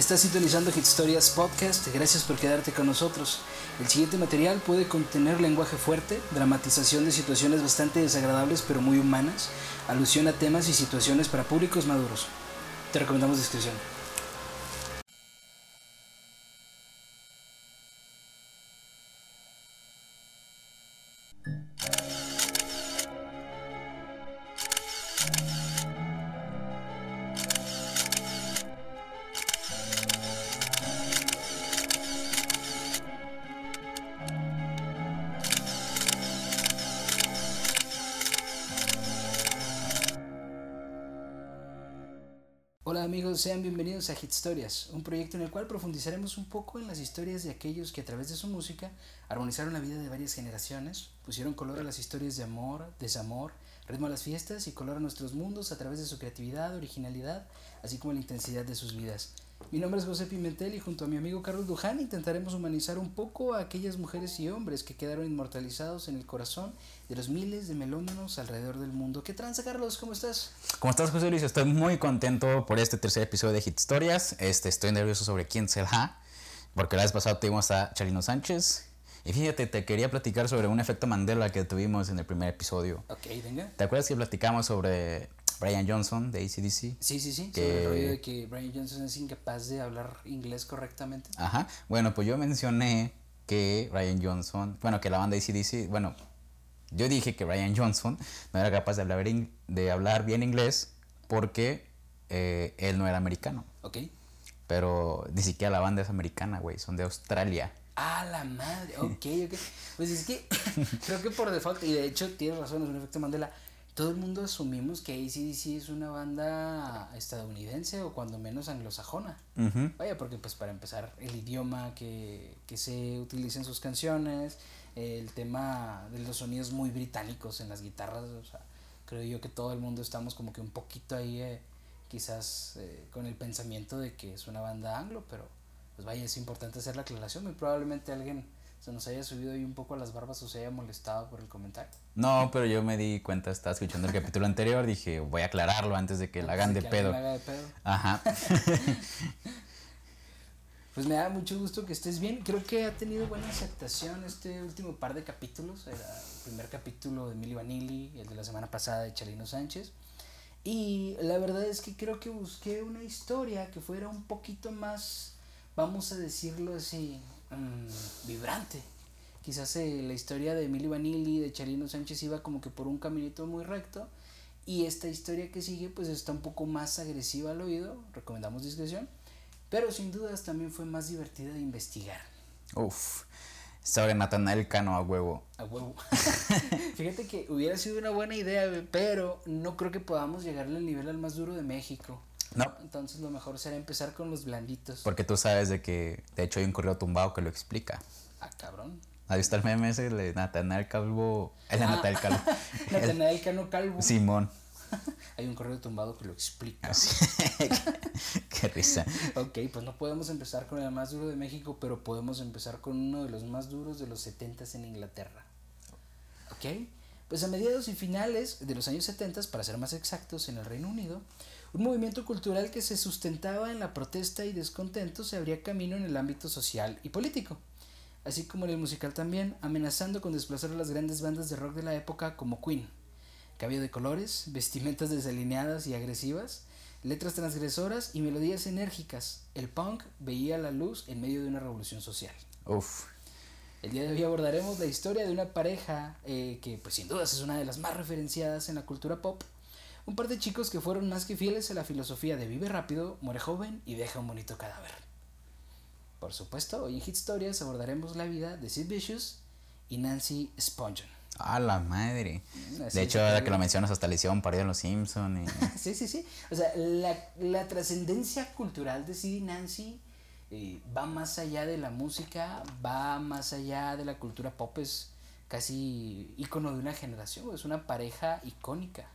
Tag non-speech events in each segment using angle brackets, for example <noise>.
Estás sintonizando Hit Stories Podcast. Gracias por quedarte con nosotros. El siguiente material puede contener lenguaje fuerte, dramatización de situaciones bastante desagradables pero muy humanas, alusión a temas y situaciones para públicos maduros. Te recomendamos discreción. Bienvenidos a Hit Stories, un proyecto en el cual profundizaremos un poco en las historias de aquellos que a través de su música armonizaron la vida de varias generaciones, pusieron color a las historias de amor, desamor, ritmo a las fiestas y color a nuestros mundos a través de su creatividad, originalidad, así como la intensidad de sus vidas. Mi nombre es José Pimentel y junto a mi amigo Carlos Duján intentaremos humanizar un poco a aquellas mujeres y hombres que quedaron inmortalizados en el corazón de los miles de melómanos alrededor del mundo. ¿Qué tranza, Carlos? ¿Cómo estás? ¿Cómo estás, José Luis? Estoy muy contento por este tercer episodio de Hit Historias. Este, estoy nervioso sobre quién será, porque la vez pasada tuvimos a Charino Sánchez. Y fíjate, te quería platicar sobre un efecto Mandela que tuvimos en el primer episodio. Ok, venga. ¿Te acuerdas que platicamos sobre Brian Johnson de ACDC? Sí, sí, sí. Que- Sobre el rollo de que Brian Johnson es incapaz de hablar inglés correctamente. Ajá. Bueno, pues yo mencioné que Brian Johnson, bueno, que la banda ACDC, bueno, yo dije que Brian Johnson no era capaz de hablar, in- de hablar bien inglés porque eh, él no era americano. Ok. Pero ni siquiera la banda es americana, güey, son de Australia. Ah, la madre. Ok, ok. Pues es que <laughs> creo que por default, y de hecho tienes razón, es un efecto Mandela. Todo el mundo asumimos que ACDC es una banda estadounidense o cuando menos anglosajona. Vaya, porque pues para empezar, el idioma que, que se utiliza en sus canciones, el tema de los sonidos muy británicos en las guitarras, o sea, creo yo que todo el mundo estamos como que un poquito ahí, eh, quizás eh, con el pensamiento de que es una banda anglo, pero pues vaya, es importante hacer la aclaración, muy probablemente alguien se nos haya subido ahí un poco a las barbas o se haya molestado por el comentario. No, pero yo me di cuenta, estaba escuchando el capítulo anterior, dije, voy a aclararlo antes de que la hagan de que pedo. haga de pedo. Ajá. <laughs> Pues me da mucho gusto que estés bien. Creo que ha tenido buena aceptación este último par de capítulos. Era el primer capítulo de Milli Vanilli, el de la semana pasada de Chalino Sánchez. Y la verdad es que creo que busqué una historia que fuera un poquito más, vamos a decirlo así, mm, vibrante. Quizás eh, la historia de Milli Vanilli, de Chalino Sánchez iba como que por un caminito muy recto. Y esta historia que sigue pues está un poco más agresiva al oído. Recomendamos discreción. Pero sin dudas también fue más divertida de investigar. Uf. Sobre Natanael Cano a huevo. A huevo. <laughs> Fíjate que hubiera sido una buena idea, pero no creo que podamos llegarle al nivel al más duro de México. No, Entonces lo mejor será empezar con los blanditos. porque tú sabes de que, de hecho, hay un correo tumbado que lo explica. Ah, cabrón. ¿Has visto el meme ese de Natanael Calvo? Es de Ah. Natanael Calvo. El- <laughs> Natanael Cano Calvo. Simón. <laughs> Hay un correo tumbado que lo explica. Así. <laughs> Qué risa. Ok, pues no podemos empezar con el más duro de México, pero podemos empezar con uno de los más duros de los 70 en Inglaterra. Ok, pues a mediados y finales de los años 70, para ser más exactos, en el Reino Unido, un movimiento cultural que se sustentaba en la protesta y descontento se abría camino en el ámbito social y político, así como en el musical también, amenazando con desplazar a las grandes bandas de rock de la época como Queen. Cabello de colores, vestimentas desalineadas y agresivas, letras transgresoras y melodías enérgicas. El punk veía la luz en medio de una revolución social. Uf. El día de hoy abordaremos la historia de una pareja eh, que pues sin dudas es una de las más referenciadas en la cultura pop. Un par de chicos que fueron más que fieles a la filosofía de vive rápido, muere joven y deja un bonito cadáver. Por supuesto, hoy en Hit Stories abordaremos la vida de Sid Vicious y Nancy Spungen. A la madre. Mm, así De hecho, ahora que- que lo mencionas, hasta le hicieron parido en Los Simpson y... <laughs> Sí, sí, sí. O sea, la, la trascendencia cultural de Sid y Nancy eh, va más allá de la música, va más allá de la cultura pop, es casi ícono de una generación, es una pareja icónica.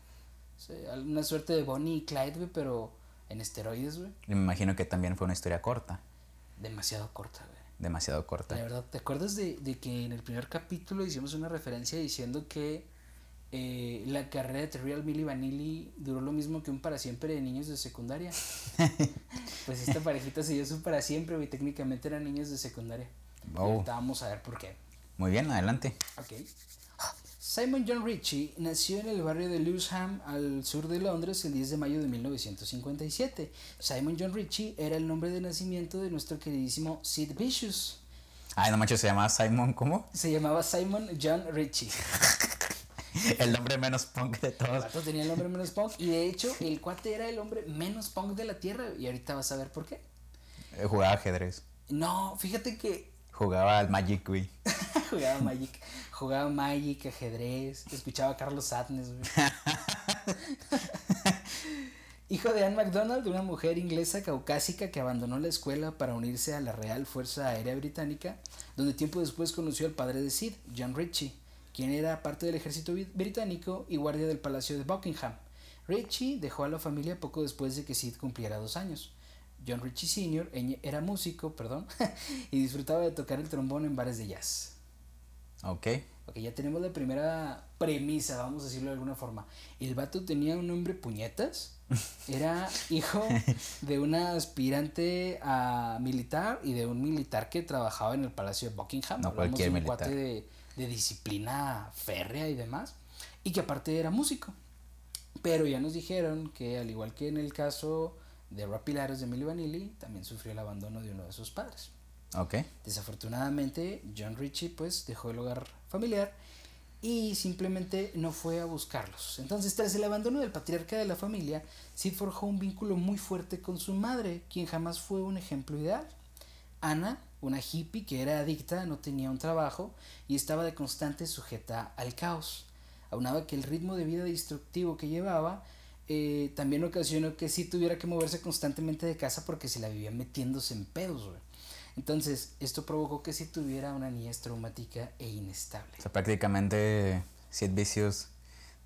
Una suerte de Bonnie y Clyde, güey, pero en esteroides, güey. y me imagino que también fue una historia corta. Demasiado corta, güey. Demasiado corta. La verdad, ¿te acuerdas de, de que en el primer capítulo hicimos una referencia diciendo que eh, la carrera de Terry Milli Vanilli duró lo mismo que un para siempre de niños de secundaria. <laughs> pues esta parejita se dio su para siempre, güey. Técnicamente eran niños de secundaria. Y Oh. ahorita vamos a ver por qué. Muy bien, adelante. Ok. Simon John Ritchie nació en el barrio de Lewisham, al sur de Londres, el 10 de mayo de 1957. Simon John Ritchie era el nombre de nacimiento de nuestro queridísimo Sid Vicious. Ay, no manches, se llama Simon, ¿cómo? Se llamaba Simon John Ritchie. <laughs> El nombre menos punk de El todos. vato tenía el nombre menos punk y de hecho el cuate era el hombre menos punk de la tierra y ahorita vas a ver por qué. Eh, Jugaba ajedrez. No, fíjate que Jugaba al Magic, güey. <laughs> jugaba Magic, jugaba Magic, ajedrez, escuchaba a Carlos Sadness, güey. <laughs> Hijo de Anne MacDonald, una mujer inglesa caucásica que abandonó la escuela para unirse a la Real Fuerza Aérea Británica, donde tiempo después conoció al padre de Sid, John Ritchie, quien era parte del ejército bri- británico y guardia del Palacio de Buckingham. Ritchie dejó a la familia poco después de que Sid cumpliera dos años. John Ritchie Sr. era músico, perdón, <laughs> y disfrutaba de tocar el trombón en bares de jazz. Ok. Ok, ya tenemos la primera premisa, vamos a decirlo de alguna forma. El vato tenía un nombre puñetas. <laughs> Era hijo de una aspirante a militar y de un militar que trabajaba en el Palacio de Buckingham. No Hablamos cualquier un militar. cuate de, de disciplina férrea y demás. Y que aparte era músico. Pero ya nos dijeron que al igual que en el caso de Rob Pilares de Milli Vanilli, también sufrió el abandono de uno de sus padres. Ok. Desafortunadamente, John Ritchie pues dejó el hogar familiar y simplemente no fue a buscarlos. Entonces, tras el abandono del patriarca de la familia, Sid forjó un vínculo muy fuerte con su madre, quien jamás fue un ejemplo ideal. Ana, una hippie que era adicta, no tenía un trabajo y estaba de constante sujeta al caos. Aunaba que el ritmo de vida destructivo que llevaba eh, también ocasionó que sí tuviera que moverse constantemente de casa porque se la vivía metiéndose en pedos, güey. Entonces, esto provocó que sí tuviera una niñez traumática e inestable. O sea, prácticamente Sid Vicious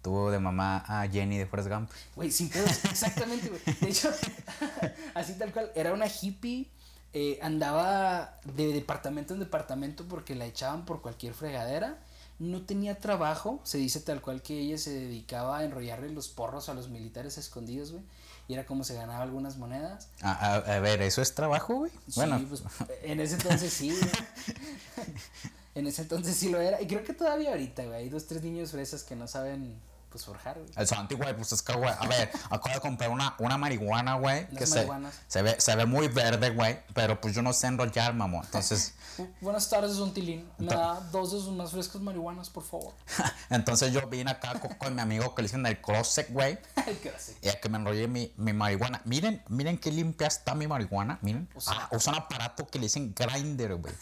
tuvo de mamá a Jenny de Forrest Gump. Güey, sin pedos, <laughs> exactamente, güey. De hecho, <laughs> así tal cual, era una hippie, eh, andaba de departamento en departamento porque la echaban por cualquier fregadera. No tenía trabajo, se dice tal cual que ella se dedicaba a enrollarle los porros a los militares escondidos, güey. Y era como se ganaba algunas monedas. A, a- a ver, ¿eso es trabajo, güey? Bueno, pues en ese entonces sí, güey. <laughs> En ese entonces sí lo era. Y creo que todavía ahorita, güey. Hay dos, tres niños fresas que no saben, pues, forjar, güey. el Santi, güey, pues es que, güey, a ver, <laughs> acabo de comprar una, una marihuana, güey, que se, marihuanas. se, ve, se ve muy verde, güey, pero pues yo no sé enrollar, mamón. Entonces, <laughs> Bu- Buenas tardes, don Tilín. Me da dos de sus más frescas marihuanas, por favor. <laughs> entonces yo vine acá con, con mi amigo que le dicen el closet, güey, y a que me enrollé mi, mi marihuana. Miren, miren qué limpia está mi marihuana, miren. Usa- Ah, usa un aparato que le dicen grinder, güey.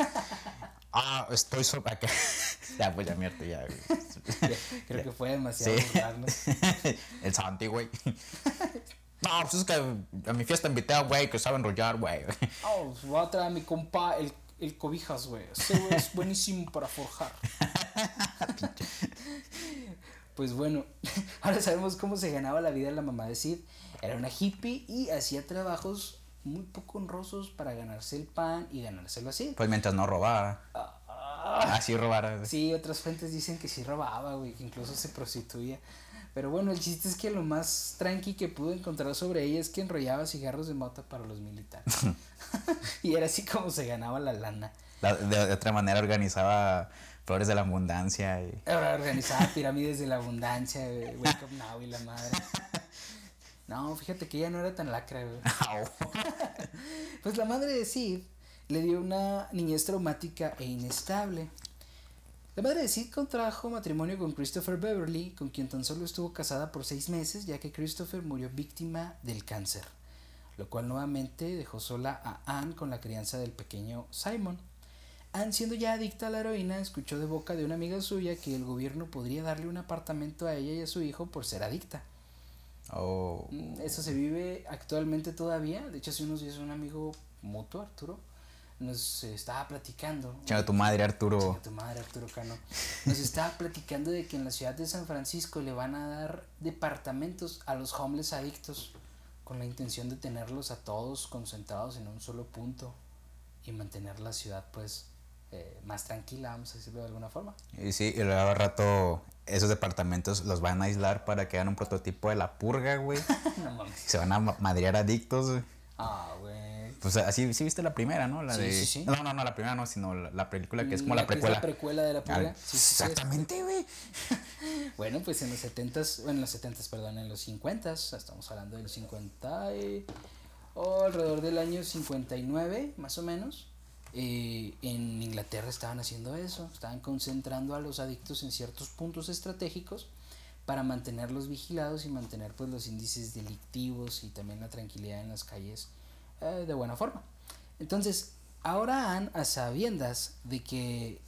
Ah, estoy sobre... que- <laughs> ya, pues ya mierda, ya, güey. <laughs> Creo que fue demasiado Sí. <laughs> el Santi, güey. No, pues es que a mi fiesta invité a güey que sabe enrollar, güey. Oh, voy a traer a mi compa el, el cobijas, güey. Ese güey es buenísimo para forjar. Pues bueno, ahora sabemos cómo se ganaba la vida la mamá de Sid. Era una hippie y hacía trabajos muy poco honrosos para ganarse el pan y ganárselo así. Pues mientras no robara. Así robara. Sí, otras fuentes dicen que sí robaba, güey, que incluso se prostituía. Pero bueno, el chiste es que lo más tranqui que pude encontrar sobre ella es que enrollaba cigarros de mota para los militares. <laughs> y era así como se ganaba la lana. La- de, de otra manera organizaba Flores de la Abundancia y... Organizaba pirámides de la abundancia, Wake Up Now y la madre. <laughs> No, fíjate que ella no era tan lacra, güey. <laughs> Pues la madre de Sid le dio una niñez traumática e inestable. La madre de Sid contrajo matrimonio con Christopher Beverly, con quien tan solo estuvo casada por seis meses, ya que Christopher murió víctima del cáncer, lo cual nuevamente dejó sola a Anne con la crianza del pequeño Simon. Anne, siendo ya adicta a la heroína, escuchó de boca de una amiga suya que el gobierno podría darle un apartamento a ella y a su hijo por ser adicta. Oh. Mm, Eso se vive actualmente todavía. De hecho, hace unos días un amigo mutuo, Arturo, nos eh, estaba platicando. Chinga tu madre, Arturo. Chinga tu madre, Arturo Cano. Nos <laughs> estaba platicando de que en la ciudad de San Francisco le van a dar departamentos a los homeless adictos con la intención de tenerlos a todos concentrados en un solo punto y mantener la ciudad, pues, eh, más tranquila, vamos a decirlo de alguna forma. Y sí, y luego al rato esos departamentos los van a aislar para que hagan un prototipo de la purga, güey. <laughs> no mames. Se van a ma- madrear adictos, güey. Ah, güey. Pues así, sí viste la primera, ¿no? La Sí, de... sí, sí. No, no, no, la primera no, sino la, la película que es como la, es precuela. la precuela de la Ah. Sí, sí, es- Exactamente, güey. <laughs> Bueno, pues en los 70s, bueno, en los 70s, perdón, en los 50s, estamos hablando del 50 y- o alrededor del año 59, más o menos. eh, en Inglaterra estaban haciendo eso, estaban concentrando a los adictos en ciertos puntos estratégicos para mantenerlos vigilados y mantener pues los índices delictivos y también la tranquilidad en las calles eh, de buena forma. Entonces, ahora Anne, a sabiendas de que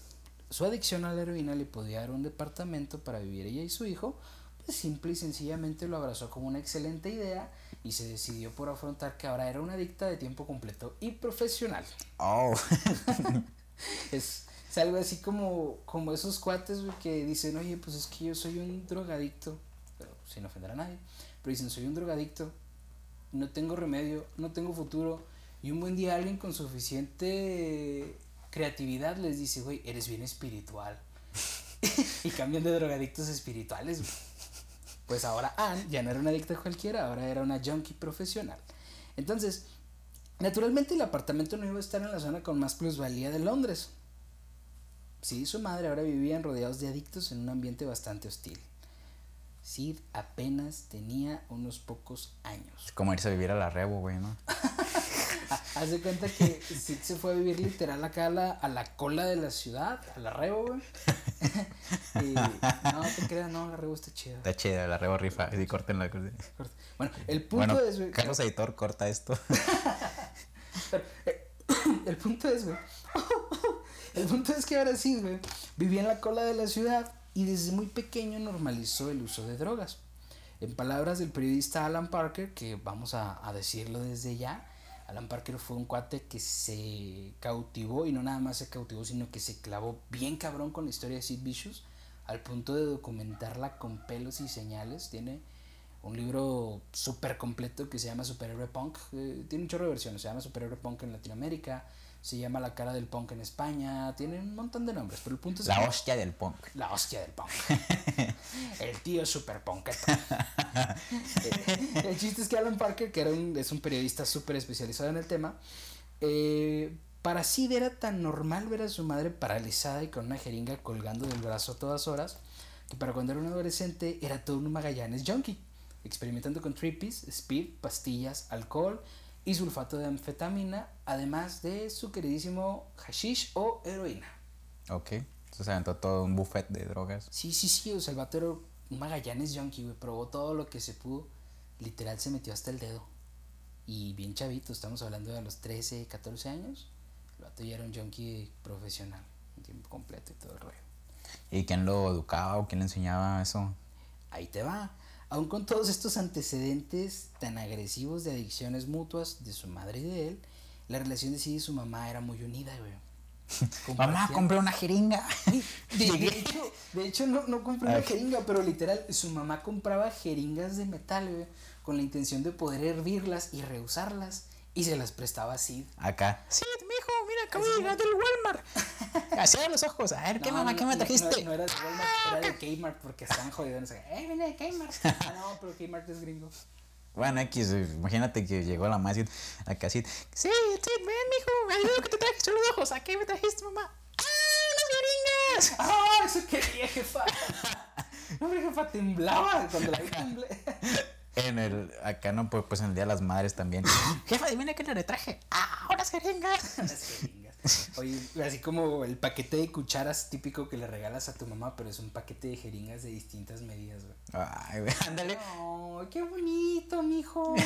su adicción a la heroína le podía dar un departamento para vivir ella y su hijo, pues simple y sencillamente lo abrazó como una excelente idea y se decidió por afrontar que ahora era una adicta de tiempo completo y profesional. Oh. <laughs> Es, es algo así como, como esos cuates que dicen, oye, pues es que yo soy un drogadicto, pero sin ofender a nadie, pero dicen, soy un drogadicto, no tengo remedio, no tengo futuro, y un buen día alguien con suficiente creatividad les dice, güey, eres bien espiritual. <laughs> y cambian de drogadictos espirituales. Pues ahora Anne ya no era una adicta cualquiera, ahora era una junkie profesional. Entonces, naturalmente el apartamento no iba a estar en la zona con más plusvalía de Londres. Sí, su madre ahora vivían rodeados de adictos en un ambiente bastante hostil. Sid apenas tenía unos pocos años. Es como irse a vivir a la Rebo, güey, ¿no? <laughs> Ha- Haz de cuenta que Sid se fue a vivir literal acá a la, a la cola de la ciudad, a la Rebo, güey. <laughs> y no te creas, no, la Rebo está chida. Está chida, la Rebo rifa. Así corten la Bueno, el punto Bueno, es, güey, Carlos Editor, corta esto. <laughs> Pero, eh, <coughs> el punto es, güey. <coughs> El punto es que ahora sí, güey. Vivía en la cola de la ciudad y desde muy pequeño normalizó el uso de drogas. En palabras del periodista Alan Parker, que vamos a, decirlo desde ya, Alan Parker fue un cuate que se cautivó y no nada más se cautivó, sino que se clavó bien cabrón con la historia de Sid Vicious al punto de documentarla con pelos y señales. Tiene un libro súper completo que se llama Superhéroe Punk. eh, tiene un chorro de versiones. Se llama Superhéroe Punk en Latinoamérica. Se llama La cara del punk en España. Tiene un montón de nombres. Pero el punto es La que- hostia del punk. la hostia del punk. <laughs> el tío super. Eh, el chiste es que Alan Parker, que era un, es un periodista súper especializado en el tema, eh, para Sid era tan normal ver a su madre paralizada y con una jeringa colgando del brazo a todas horas, que para cuando era un adolescente era todo un Magallanes junkie, experimentando con trippies, speed, pastillas, alcohol y sulfato de anfetamina, además de su queridísimo hashish o heroína. Ok. Entonces se aventó todo un buffet de drogas. Sí, sí, sí, o sea, el vato era un Magallanes junkie, güey, probó todo lo que se pudo, literal se metió hasta el dedo. Y bien chavito, estamos hablando de a los 13, 14 años, el vato ya era un junkie profesional, en tiempo completo y todo el rollo. ¿Y quién lo educaba o quién le enseñaba eso? Ahí te va. Aún con todos estos antecedentes tan agresivos de adicciones mutuas de su madre y de él, la relación de sí y su mamá era muy unida, güey. <laughs> Mamá, compré una jeringa. De, de hecho, de hecho no, no compré una jeringa, pero literal, su mamá compraba jeringas de metal, güey, con la intención de poder hervirlas y reusarlas, y se las prestaba así. Acá. Sí, mijo, mira, acabo de llegar del Walmart. <laughs> Así los ojos. A ver, ¿qué No, mamá, no, qué me trajiste? No, no era de Walmart, era de Kmart, porque estaban <laughs> jodidos. ¡Eh, viene de Kmart! <laughs> Ah, no, pero Kmart es gringo. Bueno, X, eh, imagínate que llegó la más acá así. Sí, sí, ven, mijo, ahí lo que te traje son los ojos. ¿A qué me trajiste, mamá? ¡Ah, unas jeringas! ¡Ah, eso quería, jefa! No, jefa, temblaba cuando la vi temblé. En el, acá no, pues, pues en el Día de las Madres también. <gasps> Jefa, adivina qué le traje. ¡Ah, unas jeringas! Las <laughs> jeringas. Oye, así como el paquete de cucharas típico que le regalas a tu mamá, pero es un paquete de jeringas de distintas medidas, güey. Ay, güey, ándale. ¡Oh, qué bonito, mijo! <laughs>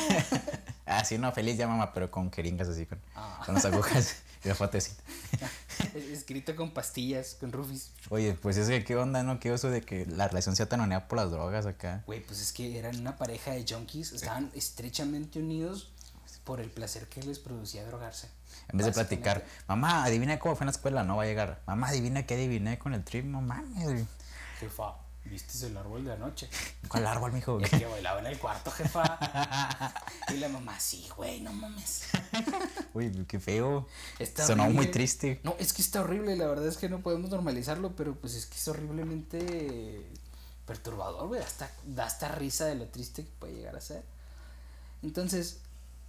Ah, sí, no, feliz ya, mamá, pero con jeringas así, con, Ah. con las agujas y la fotecita. <laughs> Escrito con pastillas, con rufis. Oye, pues es que qué onda, ¿no? Qué oso de que la relación sea tan unida por las drogas acá. Güey, pues es que eran una pareja de junkies, estaban estrechamente unidos por el placer que les producía drogarse. En vez de platicar, mamá, adivina cómo fue en la escuela, no va a llegar. Mamá, adivina qué adiviné con el trip, no mames. Jefa, ¿Viste el árbol de anoche? ¿Cuál árbol, mijo? El que bailaba en el cuarto, jefa. <laughs> y la mamá, sí, güey, no mames. <laughs> Uy, qué feo. Está Sonó muy triste. No, es que está horrible, la verdad es que no podemos normalizarlo, pero pues es que es horriblemente perturbador, güey. Hasta, da hasta risa de lo triste que puede llegar a ser. Entonces,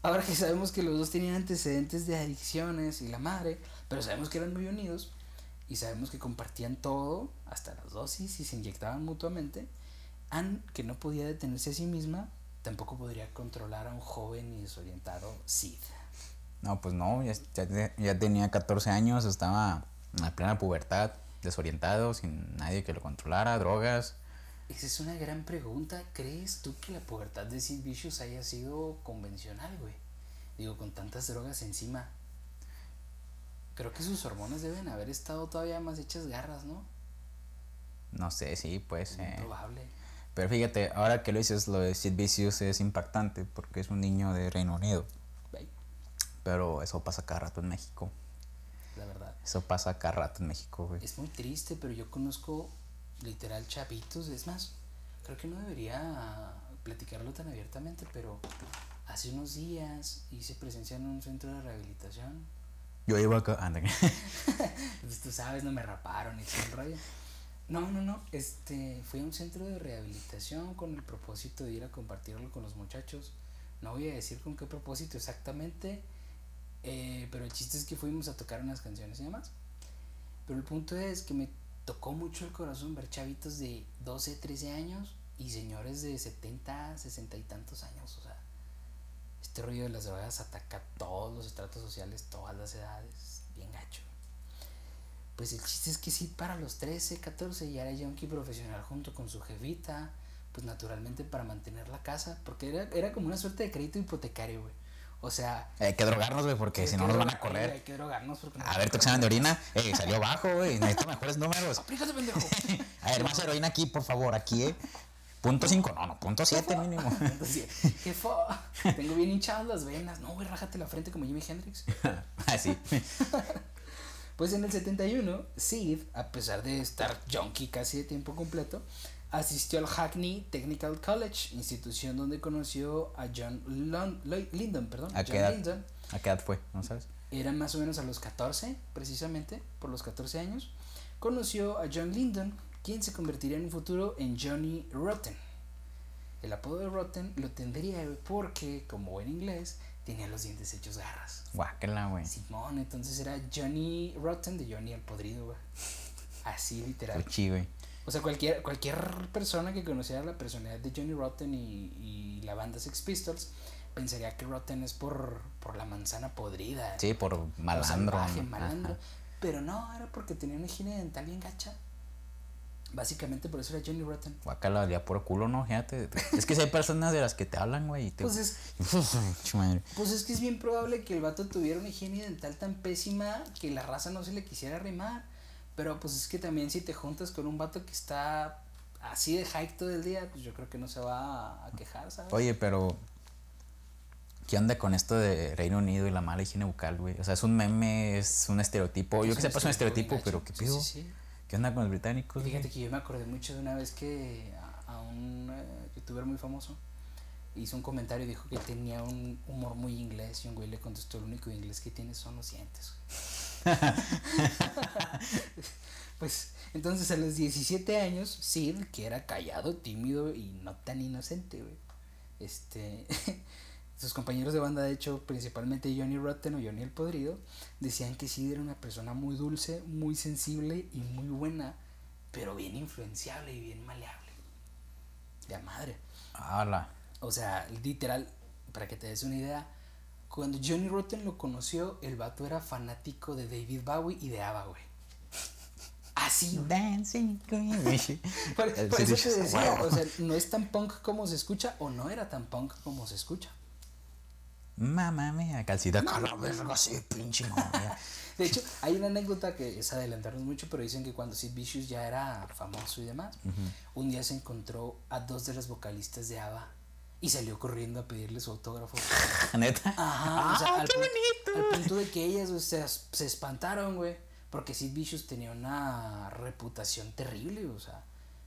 ahora que sabemos que los dos tenían antecedentes de adicciones y la madre, pero sabemos que eran muy unidos y sabemos que compartían todo, hasta las dosis y se inyectaban mutuamente, Anne, que no podía detenerse a sí misma, tampoco podría controlar a un joven y desorientado Sid. No, pues no, ya, tenía 14 años, estaba en plena pubertad, desorientado, sin nadie que lo controlara, drogas. Esa es una gran pregunta. ¿Crees tú que la pubertad de Sid Vicious haya sido convencional, güey? Digo, con tantas drogas encima. Creo que sus hormonas deben haber estado todavía más hechas garras, ¿no? No sé, sí, pues. Eh, probable. Pero fíjate, ahora que lo dices, lo de Sid Vicious es impactante porque es un niño de Reino Unido. Pero eso pasa cada rato en México. la verdad. Eso pasa cada rato en México, güey. Es muy triste, pero yo conozco literal chavitos. Es más, creo que no debería platicarlo tan abiertamente, pero hace unos días hice presencia en un centro de rehabilitación Yo iba acá. Anda. <laughs> Pues tú sabes, no me raparon y todo rollo. No, no, no. Este, fui a un centro de rehabilitación con el propósito de ir a compartirlo con los muchachos. No voy a decir con qué propósito exactamente, eh, pero el chiste es que fuimos a tocar unas canciones y demás. Pero el punto es que me tocó mucho el corazón ver chavitos de 12, 13 años y señores de 70, 60 y tantos años. O sea, este rollo de las drogas ataca todos los estratos sociales, todas las edades, bien gacho. Pues el chiste es que sí, para los 13, 14 ya era junkie profesional junto con su jefita, pues naturalmente para mantener la casa, porque era, era como una suerte de crédito hipotecario, güey. O sea... Hay que drogarnos, güey, porque si no nos van a correr. Hay que drogarnos porque A ver tu examen de orina. Eh, salió bajo, güey. Necesito mejores números. Aplícate, pendejo. <laughs> A ver, más heroína aquí, por favor. Aquí, eh. Punto 5. No, no, punto 7 mínimo. <laughs> Jefa, tengo bien hinchadas las venas. No, güey, rájate la frente como Jimi Hendrix. <laughs> Así. Pues en el 71, Sid, a pesar de estar junkie casi de tiempo completo, asistió al Hackney Technical College, institución donde conoció a John Lon- Lyndon, perdón, ¿A John qué edad? Lyndon. ¿A qué edad fue? ¿No sabes? Era más o menos a los 14, precisamente, por los 14 años. Conoció a John Lyndon, quien se convertiría en un futuro en Johnny Rotten. El apodo de Rotten lo tendría porque, como buen inglés, tenía los dientes hechos garras. Guácala, güey. Simón, entonces era Johnny Rotten de Johnny el podrido, güey. Así literal. Fuchi, güey. O sea, cualquier, cualquier persona que conociera la personalidad de Johnny Rotten y, y la banda Sex Pistols pensaría que Rotten es por, por la manzana podrida. Sí, por malandro. salvaje, malandro. Ajá. Pero no, era porque tenía una higiene dental bien gacha. Básicamente por eso era Johnny Rotten. Guácala, ya por culo, ¿no? Fíjate. Es que si hay personas de las que te hablan, güey. Te... Pues es, <laughs> pues es que es bien probable que el vato tuviera una higiene dental tan pésima que la raza no se le quisiera arrimar. Pero pues es que también si te juntas con un vato que está así de hype todo el día, pues yo creo que no se va a, quejar, ¿sabes? Oye, pero. ¿Qué onda con esto de Reino Unido y la mala higiene bucal, güey? O sea, es un meme, es un estereotipo. Yo que sepa, es un estereotipo, pero. ¿qué pido? sí, sí. ¿Qué onda con los británicos? güey? Fíjate que yo me acordé mucho de una vez que a, a un eh, youtuber muy famoso hizo un comentario y dijo que tenía un humor muy inglés y un güey le contestó, el único inglés que tienes son los dientes. <laughs> pues entonces a los 17 años, Sid, que era callado, tímido y no tan inocente, güey. Este, <laughs> sus compañeros de banda, de hecho, principalmente Johnny Rotten o Johnny el Podrido, decían que Sid era una persona muy dulce, muy sensible y muy buena, pero bien influenciable y bien maleable. De madre. Ala. O sea, literal, para que te des una idea, cuando Johnny Rotten lo conoció, el vato era fanático de David Bowie y de ABBA, güey. <laughs> Así. Dancing. <laughs> Por, por eso te decía, wow. o sea, no es tan punk como se escucha o no era tan punk como se escucha. Mamá mía, calcita la verga, sí, pinche <laughs> mamá. De hecho, hay una anécdota que es adelantarnos mucho, pero dicen que cuando Sid Vicious ya era famoso y demás, un día se encontró a dos de las vocalistas de ABBA y salió corriendo a pedirle su autógrafo. <laughs> Neta. Ajá, o sea, Ah, al, qué bonito. al punto de que ellas o sea, se espantaron, güey, porque Sid Vicious tenía una reputación terrible, o sea,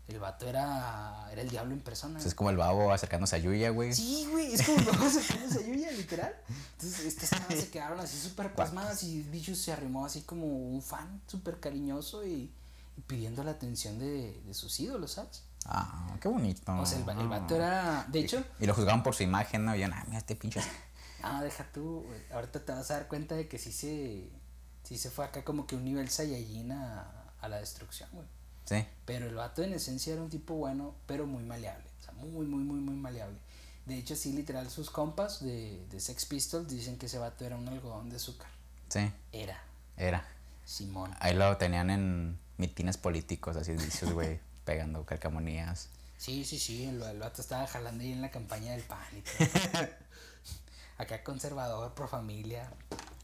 El vato era, era el diablo en persona. Pues es como el babo acercándose a Yuya, güey. Sí, güey, es como vamos a Yuya, literal. Entonces, estas chavas se quedaron así súper pasmadas y Bichus se arrimó así como un fan súper cariñoso y, y, pidiendo la atención de, de, sus ídolos, ¿sabes? Ah, qué bonito. O sea, el, el vato era, de hecho... Y, y, lo juzgaban por su imagen, ¿no? Y yo, ah, mira este pinche... <laughs> Ah, deja tú, güey. Ahorita te vas a dar cuenta de que sí se, sí se fue acá como que un nivel Saiyajin a, a la destrucción, güey. Sí. Pero el vato en esencia era un tipo bueno, pero muy maleable. O sea, muy, muy, muy, muy maleable. De hecho, sí, literal, sus compas de, de Sex Pistols dicen que ese vato era un algodón de azúcar. Sí. Era. Era. Simón. Ahí lo tenían en mitines políticos, así vicios, güey, pegando calcamonías. Sí, sí, sí, el, el, vato estaba jalando ahí en la campaña del PAN y todo. <laughs> Acá conservador, pro familia.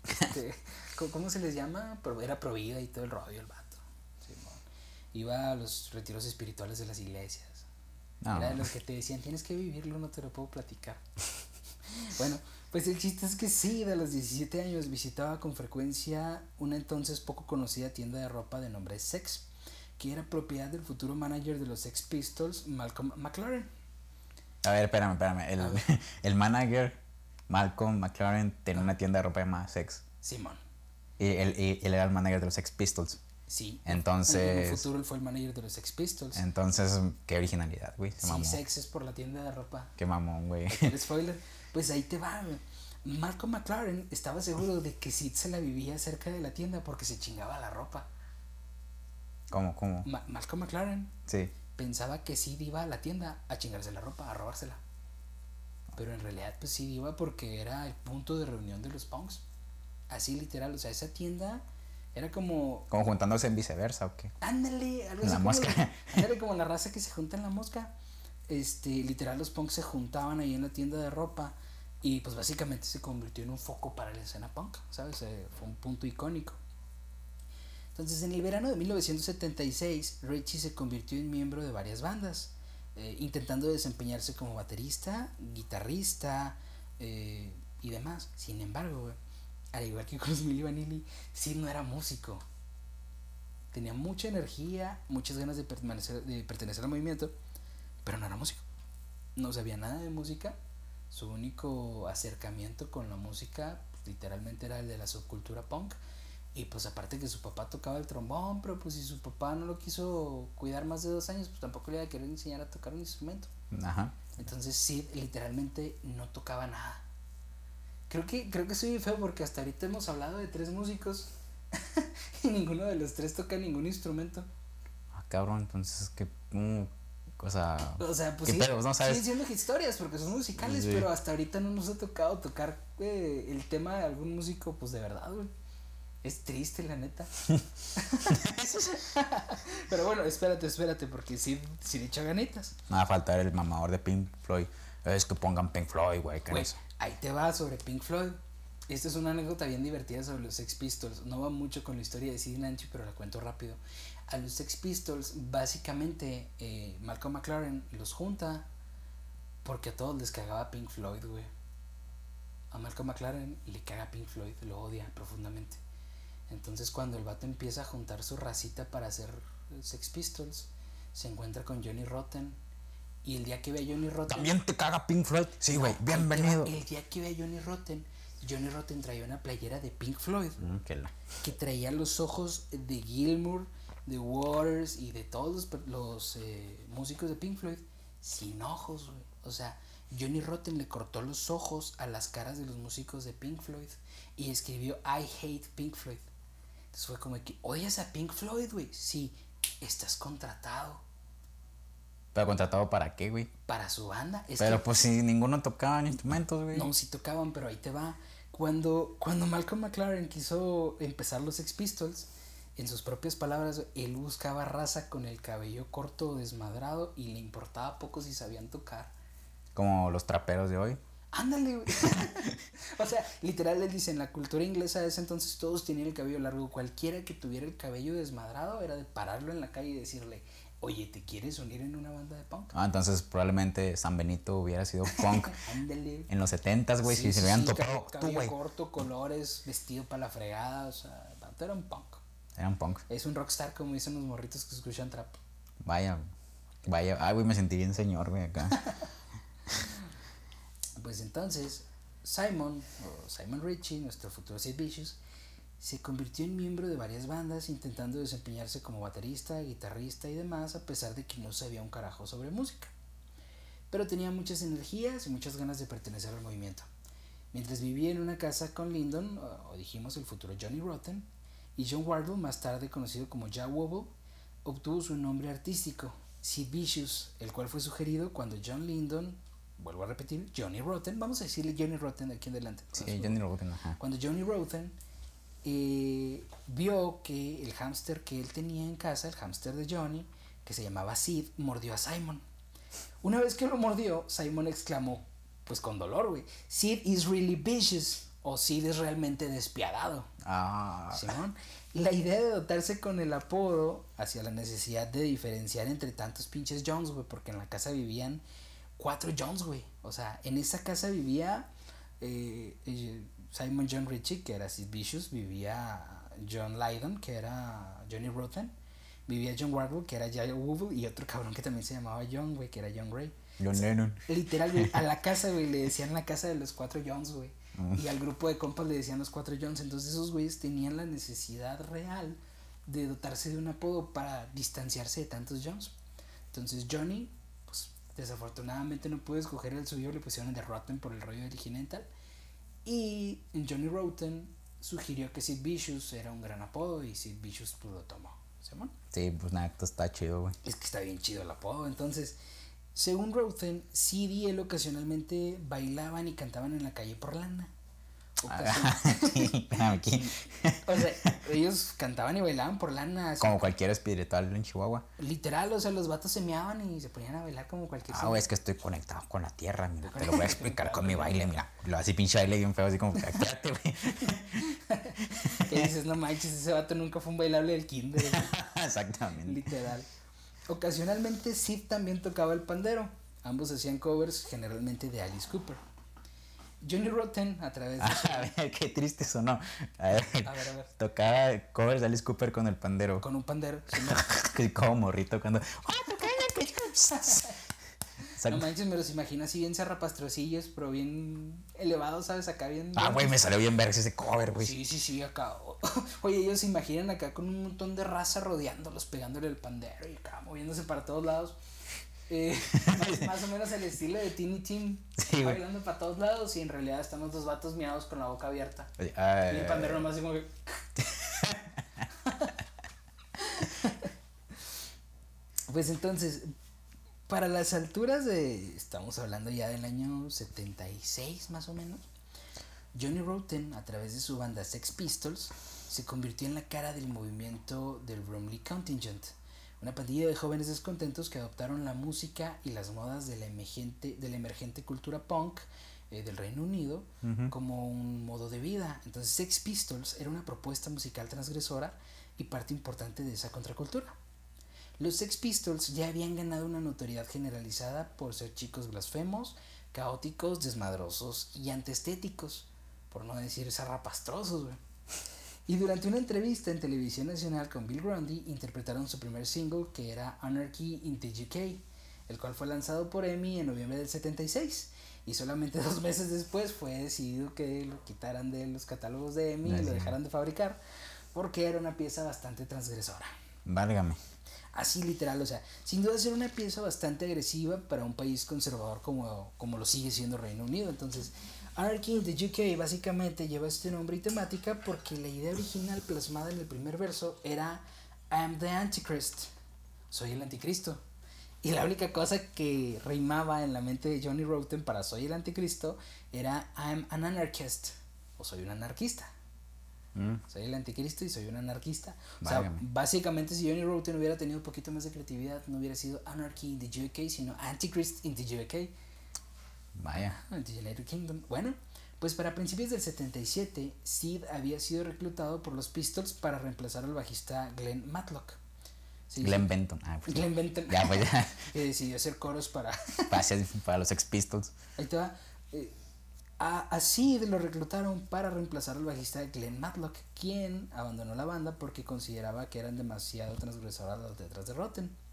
Este, <laughs> ¿Cómo se les llama? Era pro vida y todo el rollo el vato iba a los retiros espirituales de las iglesias. No. Era de los que te decían, tienes que vivirlo, no te lo puedo platicar. <laughs> bueno, pues el chiste es que sí, de los 17 años visitaba con frecuencia una entonces poco conocida tienda de ropa de nombre Sex, que era propiedad del futuro manager de los Sex Pistols, Malcolm McLaren. A ver, espérame, espérame. El, <laughs> el manager, Malcolm McLaren, tenía una tienda de ropa llamada Sex. Simón. Y él, y él era el manager de los Sex Pistols. Sí. Entonces. En el futuro él fue el manager de los Sex Pistols. Entonces, qué originalidad, güey. Sí, mamó. Sex es por la tienda de ropa. Qué mamón, güey. El <laughs> spoiler. Pues ahí te va, güey. Malcolm McLaren estaba seguro de que Sid se la vivía cerca de la tienda porque se chingaba la ropa. ¿Cómo, cómo? Ma Malcolm McLaren. Sí. Pensaba que Sid iba a la tienda a chingarse la ropa, a robársela. Pero en realidad, pues Sid iba porque era el punto de reunión de los punks. Así literal, o sea, esa tienda era como. Como juntándose en viceversa o qué. Ándale, algo La así mosca. Como, ándale, como la raza que se junta en la mosca. Este, literal, los punks se juntaban ahí en la tienda de ropa. Y pues básicamente se convirtió en un foco para la escena punk, ¿sabes? Eh, fue un punto icónico. Entonces, en el verano de 1976, Richie se convirtió en miembro de varias bandas, eh, intentando desempeñarse como baterista, guitarrista eh, y demás. Sin embargo, al igual que <laughs> con Milli Vanilli, sí no era músico. Tenía mucha energía, muchas ganas de pertenecer, de pertenecer al movimiento, pero no era músico. No sabía nada de música. Su único acercamiento con la música, pues, literalmente, era el de la subcultura punk. Y pues aparte que su papá tocaba el trombón, pero pues si su papá no lo quiso cuidar más de dos años, pues tampoco le iba a querer enseñar a tocar un instrumento. Ajá. Entonces sí, literalmente no tocaba nada. Creo que, creo que soy feo porque hasta ahorita hemos hablado de tres músicos <laughs> y ninguno de los tres toca ningún instrumento. Ah, cabrón, entonces que mm, cosa. O sea, pues ¿Qué sí, pedo? ¿No sabes? siguen siendo historias porque son musicales, Sí. pero hasta ahorita no nos ha tocado tocar eh, el tema de algún músico, pues de verdad, güey. Es triste, la neta. <laughs> <laughs> pero bueno, espérate, espérate, porque sí, sí le echa ganitas. Nada va a faltar el mamador de Pink Floyd. Es que pongan Pink Floyd, güey. ¿qué Güey, es? ahí te va sobre Pink Floyd. Esta es una anécdota bien divertida sobre los Sex Pistols. No va mucho con la historia de Sid Nancy, pero la cuento rápido. A los Sex Pistols, básicamente, eh, Malcolm McLaren los junta porque a todos les cagaba Pink Floyd, güey. A Malcolm McLaren le caga Pink Floyd, lo odia profundamente. Entonces, cuando el vato empieza a juntar su racita para hacer Sex Pistols, se encuentra con Johnny Rotten. Y el día que ve a Johnny Rotten. ¿También te caga Pink Floyd? Sí, güey. No, bienvenido. El día que ve a Johnny Rotten, Johnny Rotten traía una playera de Pink Floyd Mm, que la- que traía los ojos de Gilmour, de Waters y de todos los, los, eh, músicos de Pink Floyd sin ojos, güey. O sea, Johnny Rotten le cortó los ojos a las caras de los músicos de Pink Floyd y escribió I hate Pink Floyd. Entonces fue como que, ¿odias a Pink Floyd, güey? Sí, estás contratado Pero contratado para qué, güey. para su banda. Es Pero que- pues si ninguno tocaba instrumentos, güey. No, sí tocaban, pero ahí te va. Cuando, cuando Malcolm McLaren quiso empezar los Sex Pistols, en sus propias palabras, él buscaba raza con el cabello corto o desmadrado y le importaba poco si sabían tocar. Como los traperos de hoy. Ándale, güey. <laughs> o sea, literal, él dice, en la cultura inglesa de ese entonces todos tenían el cabello largo. Cualquiera que tuviera el cabello desmadrado era de pararlo en la calle y decirle, oye, ¿te quieres unir en una banda de punk? Ah, entonces probablemente San Benito hubiera sido punk <laughs> Ándale. en los 70s, güey. Sí, si se sí, hubieran sí, tocado cabello- tú, corto, colores, vestido para la fregada, o sea, vato era un punk. Eran punk. Es un rockstar como dicen los morritos que escuchan trap. Vaya. Vaya, ay, güey, me sentí bien señor, güey, acá. <laughs> Pues entonces, Simon, o Simon Ritchie, nuestro futuro Sid Vicious, se convirtió en miembro de varias bandas intentando desempeñarse como baterista, guitarrista y demás, a pesar de que no sabía un carajo sobre música. Pero tenía muchas energías y muchas ganas de pertenecer al movimiento. Mientras vivía en una casa con Lyndon, o dijimos el futuro Johnny Rotten, y John Wardle, más tarde conocido como Ja Wobble, obtuvo su nombre artístico, Sid Vicious, el cual fue sugerido cuando John Lyndon, vuelvo a repetir, Johnny Rotten, vamos a decirle Johnny Rotten aquí en adelante. Sí, Johnny Rotten, ajá. Cuando Johnny Rotten eh, vio que el hámster que él tenía en casa, el hámster de Johnny, que se llamaba Sid, mordió a Simon. Una vez que lo mordió, Simon exclamó, pues con dolor, güey, Sid is really vicious, o Sid es realmente despiadado. Ah. Simón. La idea de dotarse con el apodo hacia la necesidad de diferenciar entre tantos pinches Jones, güey, porque en la casa vivían cuatro Jones, güey. O sea, en esa casa vivía eh, Simon John Ritchie, que era Sid Vicious, vivía John Lydon, que era Johnny Rotten, vivía John Wardle, que era Jay Wooble, y otro cabrón que también se llamaba John, güey, que era John Ray. John Lennon. Literal, güey, a la <laughs> casa, güey, le decían la casa de los cuatro Jones, güey. Y al grupo de compas le decían los cuatro Jones. Entonces esos güeyes tenían la necesidad real de dotarse de un apodo para distanciarse de tantos Jones. Entonces Johnny, desafortunadamente no pudo escoger el suyo, le pusieron el de Rotten por el rollo original. Y Johnny Rotten sugirió que Sid Vicious era un gran apodo y Sid Vicious pues lo tomó. ¿Simón? Sí, pues nada, esto está chido, güey. Es que está bien chido el apodo. Entonces, según Roten, Sid y él ocasionalmente bailaban y cantaban en la calle por lana. <laughs> Sí, <laughs> aquí. O sea, ellos cantaban y bailaban por lana. Como cualquier espiritual en Chihuahua. Literal, o sea, los vatos se meaban y se ponían a bailar como cualquier Ah, es que estoy conectado con la tierra, mira. Te lo voy a <laughs> explicar con mi baile, mira. Lo así pinche baile bien feo, así como, espérate, güey. Que dices, no manches, ese vato nunca fue un bailable del kinder. Exactamente. Literal. Ocasionalmente Sid también tocaba el pandero. Ambos hacían covers generalmente de Alice Cooper. Johnny Rotten, a través de su- <laughs> A ver, qué triste sonó. A ver, A ver, a ver. tocaba covers de Alice Cooper con el pandero. con un pandero. sí, <laughs> como morrito cuando. <laughs> No manches, me los imagino así bien zarrapastrosillos, pero bien elevados, ¿sabes? Acá bien. Ah, güey, me salió bien ver ese cover, güey. Sí, sí, sí, acá. Oye, ellos se imaginan acá con un montón de raza rodeándolos, pegándole el pandero y acá moviéndose para todos lados. Eh, más, más o menos el estilo de Teeny Team. Sí, bailando para todos lados y en realidad están los dos vatos miados con la boca abierta. Y ah, el pandero nomás como que. <laughs> pues entonces, para las alturas de. Estamos hablando ya del año 76 más o menos. Johnny Rotten, a través de su banda Sex Pistols, se convirtió en la cara del movimiento del Bromley Contingent, una pandilla de jóvenes descontentos que adoptaron la música y las modas de la emergente, de la emergente cultura punk eh, del Reino Unido como un modo de vida. Entonces Sex Pistols era una propuesta musical transgresora y parte importante de esa contracultura. Los Sex Pistols ya habían ganado una notoriedad generalizada por ser chicos blasfemos, caóticos, desmadrosos y antiestéticos, por no decir zarrapastrosos, güey. Y durante una entrevista en televisión nacional con Bill Grundy, interpretaron su primer single que era Anarchy in the UK, el cual fue lanzado por EMI en noviembre del 76. Y solamente <laughs> dos meses después fue decidido que lo quitaran de los catálogos de EMI y lo dejaran de fabricar, porque era una pieza bastante transgresora. Válgame. Así literal, o sea, sin duda ser una pieza bastante agresiva para un país conservador como, como lo sigue siendo Reino Unido. Entonces, Anarchy in the UK básicamente lleva este nombre y temática porque la idea original plasmada en el primer verso era I'm the Antichrist, soy el anticristo. Y la única cosa que rimaba en la mente de Johnny Rotten para soy el anticristo era I'm an anarchist, o soy un anarquista. Mm. Soy el anticristo y soy un anarquista. O sea, básicamente si Johnny Rotten hubiera tenido un poquito más de creatividad, no hubiera sido Anarchy in the UK, sino Antichrist in the UK, Vaya. United Kingdom. Bueno, pues para principios del 77, Sid había sido reclutado por los Pistols para reemplazar al bajista Glenn Matlock. Sí, Glenn Benton. Ah, pues, Glenn Benton. Ya, pues ya. <laughs> que decidió hacer coros para <laughs> Para, para los Ex Pistols. Ahí te va. Eh, a, a Sid lo reclutaron para reemplazar al bajista Glenn Matlock, quien abandonó la banda porque consideraba que eran demasiado transgresoras las letras de Rotten.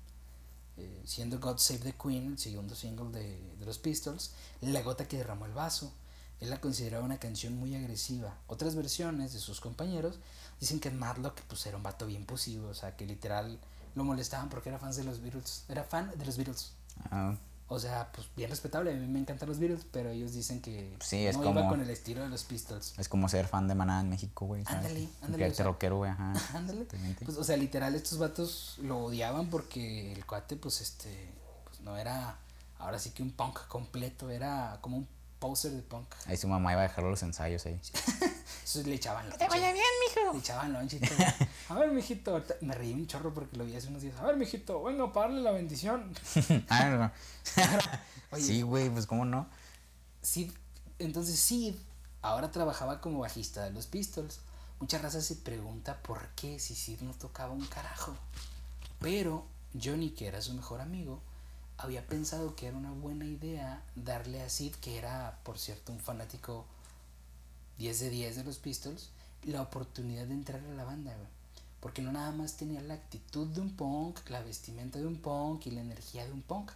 Eh, siendo God Save the Queen, el segundo single de, de los Pistols, La gota que derramó el vaso. Él la consideraba una canción muy agresiva. Otras versiones de sus compañeros dicen que Matlock pues, era un vato bien posible, o sea, que literal lo molestaban porque era fan de los Beatles. Era fan de los Beatles. Ah, O sea, pues bien respetable. A mí me encantan los Beatles, pero ellos dicen que Sí, es no como- iba con el estilo de los Pistols. es como ser fan de Maná en México, güey. Ándale, ándale, Que o sea- rockero, güey, ajá. <laughs> Ándale. Pues, o sea, literal, estos vatos lo odiaban porque el cuate, pues, este, pues no era, ahora sí que un punk completo, era como un poser de punk. Ahí su mamá iba a dejar los ensayos ahí. Entonces <laughs> le echaban lonche. Te vaya bien, mijo. Le echaban lonche y todo. A ver, mijito, me reí un chorro porque lo vi hace unos días. A ver, mijito, venga para darle la bendición. <laughs> Ah, no. <laughs> Oye. Sí, güey, pues cómo no. Sid, entonces Sid ahora trabajaba como bajista de los Pistols. Mucha raza se pregunta por qué si Sid no tocaba un carajo. Pero Johnny, que era su mejor amigo, había pensado que era una buena idea darle a Sid, que era, por cierto, un fanático 10 de 10 de los Pistols, la oportunidad de entrar a la banda, güey. Porque no nada más tenía la actitud de un punk, la vestimenta de un punk y la energía de un punk,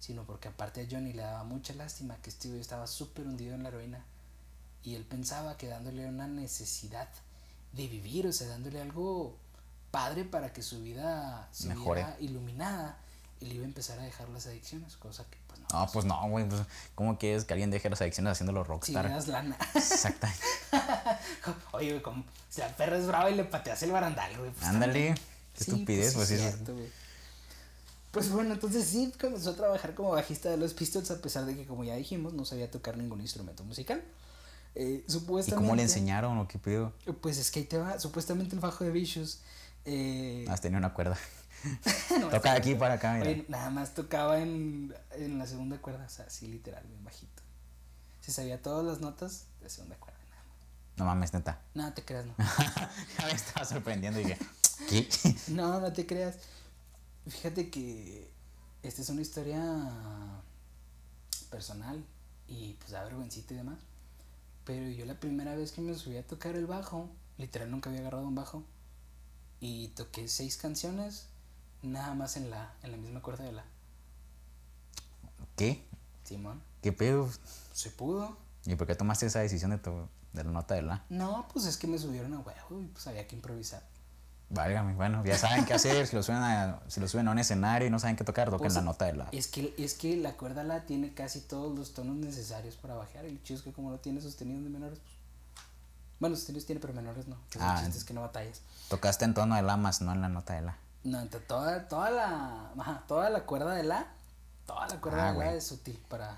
sino porque aparte a Johnny le daba mucha lástima que güey estaba súper hundido en la heroína. Y él pensaba que dándole una necesidad de vivir, o sea, dándole algo padre para que su vida se viera iluminada, él iba a empezar a dejar las adicciones, cosa que pues no. No, pues no, güey. Pues, ¿Cómo quieres que alguien deje las adicciones haciéndolo si rockstar? le das lana. Exacto. <laughs> Oye, güey, como si la perra es brava y le pateas el barandal, güey. pues, Ándale. Qué Sí, estupidez, pues sí. es cierto, güey. Pues bueno, entonces sí comenzó a trabajar como bajista de los Pistols a pesar de que, como ya dijimos, no sabía tocar ningún instrumento musical. Eh, ¿Y supuestamente. cómo le enseñaron o qué pido? Pues es que ahí te va. Supuestamente el bajo de Vicious. Eh, Has tenido una cuerda. <laughs> no, Toca está- aquí para acá. Oye, nada más tocaba en, en la segunda cuerda, o sea, así literal, bien bajito. Se sabía todas las notas de segunda cuerda, nada más. No mames, neta. No, te creas, no. <laughs> Ya me estaba sorprendiendo y dije, ¿qué? <laughs> No, no te creas. Fíjate que esta es una historia personal y pues da vergüencita y demás. Pero yo la primera vez que me subí a tocar el bajo, literal nunca había agarrado un bajo. Y toqué seis canciones, nada más en la, en la misma cuerda de la. ¿Qué? Simón, ¿Qué pedo? se pudo. ¿Y por qué tomaste esa decisión de, tu, de la nota de la? No, pues es que me subieron a huevo y pues había que improvisar. Válgame, bueno, ya saben qué hacer. Si lo suben a, si lo suben a un escenario y no saben qué tocar, toquen Pues, la nota de la. Es que, es que la cuerda la tiene casi todos los tonos necesarios para bajar. El chido es que como no tiene sostenidos de menores, pues. Bueno, sostenidos tiene, pero menores no. Que Ah, el chiste es que no batallas. Tocaste en tono de la más, no en la nota de la. No, toda, toda la. Toda la cuerda de la. Toda la cuerda Ah, de la es útil para,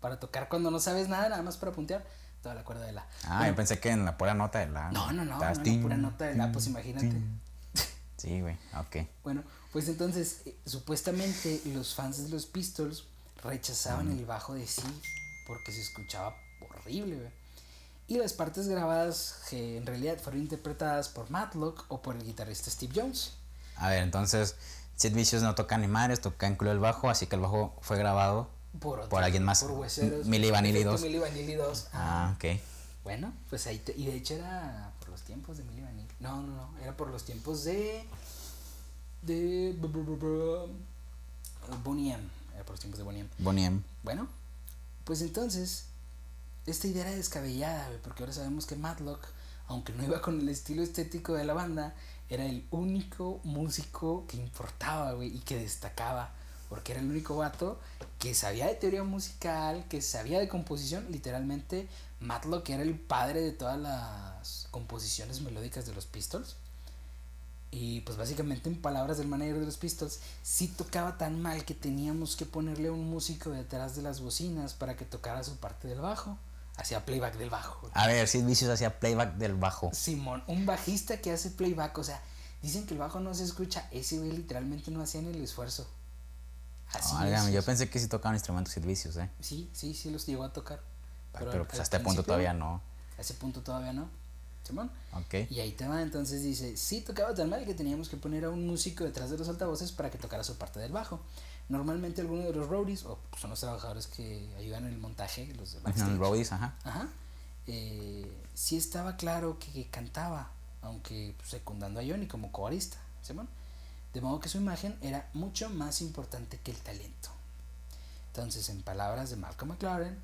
para tocar cuando no sabes nada, nada más para puntear. Toda la cuerda de la. Ah, Bueno, yo pensé que en la pura nota de la. no, no, no, tin, la pura nota de la, pues imagínate. tin. Sí, güey, ok. Bueno, pues entonces, eh, supuestamente los fans de los Pistols rechazaban el bajo de Sid porque se escuchaba horrible, güey. Y las partes grabadas que en realidad fueron interpretadas por Matlock o por el guitarrista Steve Jones. A ver, entonces, Sid Vicious no toca ni madres, toca incluye el bajo, así que el bajo fue grabado. Por, otro- Por alguien más. Por hueseros. Milli Vanilli Efecto 2. Milli Vanilli 2. Ah, ok. Bueno, pues ahí. te- y de hecho era por los tiempos de Milli Vanilli. No, no, no. Era por los tiempos de. De. M. Era por los tiempos de Boney M. Boniem. Bueno, pues entonces, esta idea era descabellada, porque ahora sabemos que Matlock, aunque no iba con el estilo estético de la banda, era el único músico que importaba, güey, y que destacaba, porque era el único vato que sabía de teoría musical, que sabía de composición, literalmente Matlock era el padre de todas las composiciones melódicas de los Pistols. Y pues básicamente en palabras del manager de los Pistols, sí tocaba tan mal que teníamos que ponerle un músico detrás de las bocinas para que tocara su parte del bajo. Hacía playback del bajo. A ver, Sid Vicious hacía playback del bajo. Simón, un bajista que hace playback, o sea, dicen que el bajo no se escucha, ese güey literalmente no hacía ni el esfuerzo. Así es. yo pensé que sí tocaban instrumentos Sid Vicious, eh. Sí, sí, sí los llegó a tocar. Ah, Pero, pues hasta este punto todavía no. A ese punto todavía no. Simón. Ok. Y ahí te va, entonces dice, sí tocaba tan mal que teníamos que poner a un músico detrás de los altavoces para que tocara su parte del bajo. Normalmente alguno de los roadies, o pues, son los trabajadores que ayudan en el montaje, los de backstage, Roadies, ajá. Ajá. Eh, sí estaba claro que, que cantaba, aunque pues, secundando a Johnny como corista. De modo que su imagen era mucho más importante que el talento. Entonces, en palabras de Malcolm McLaren,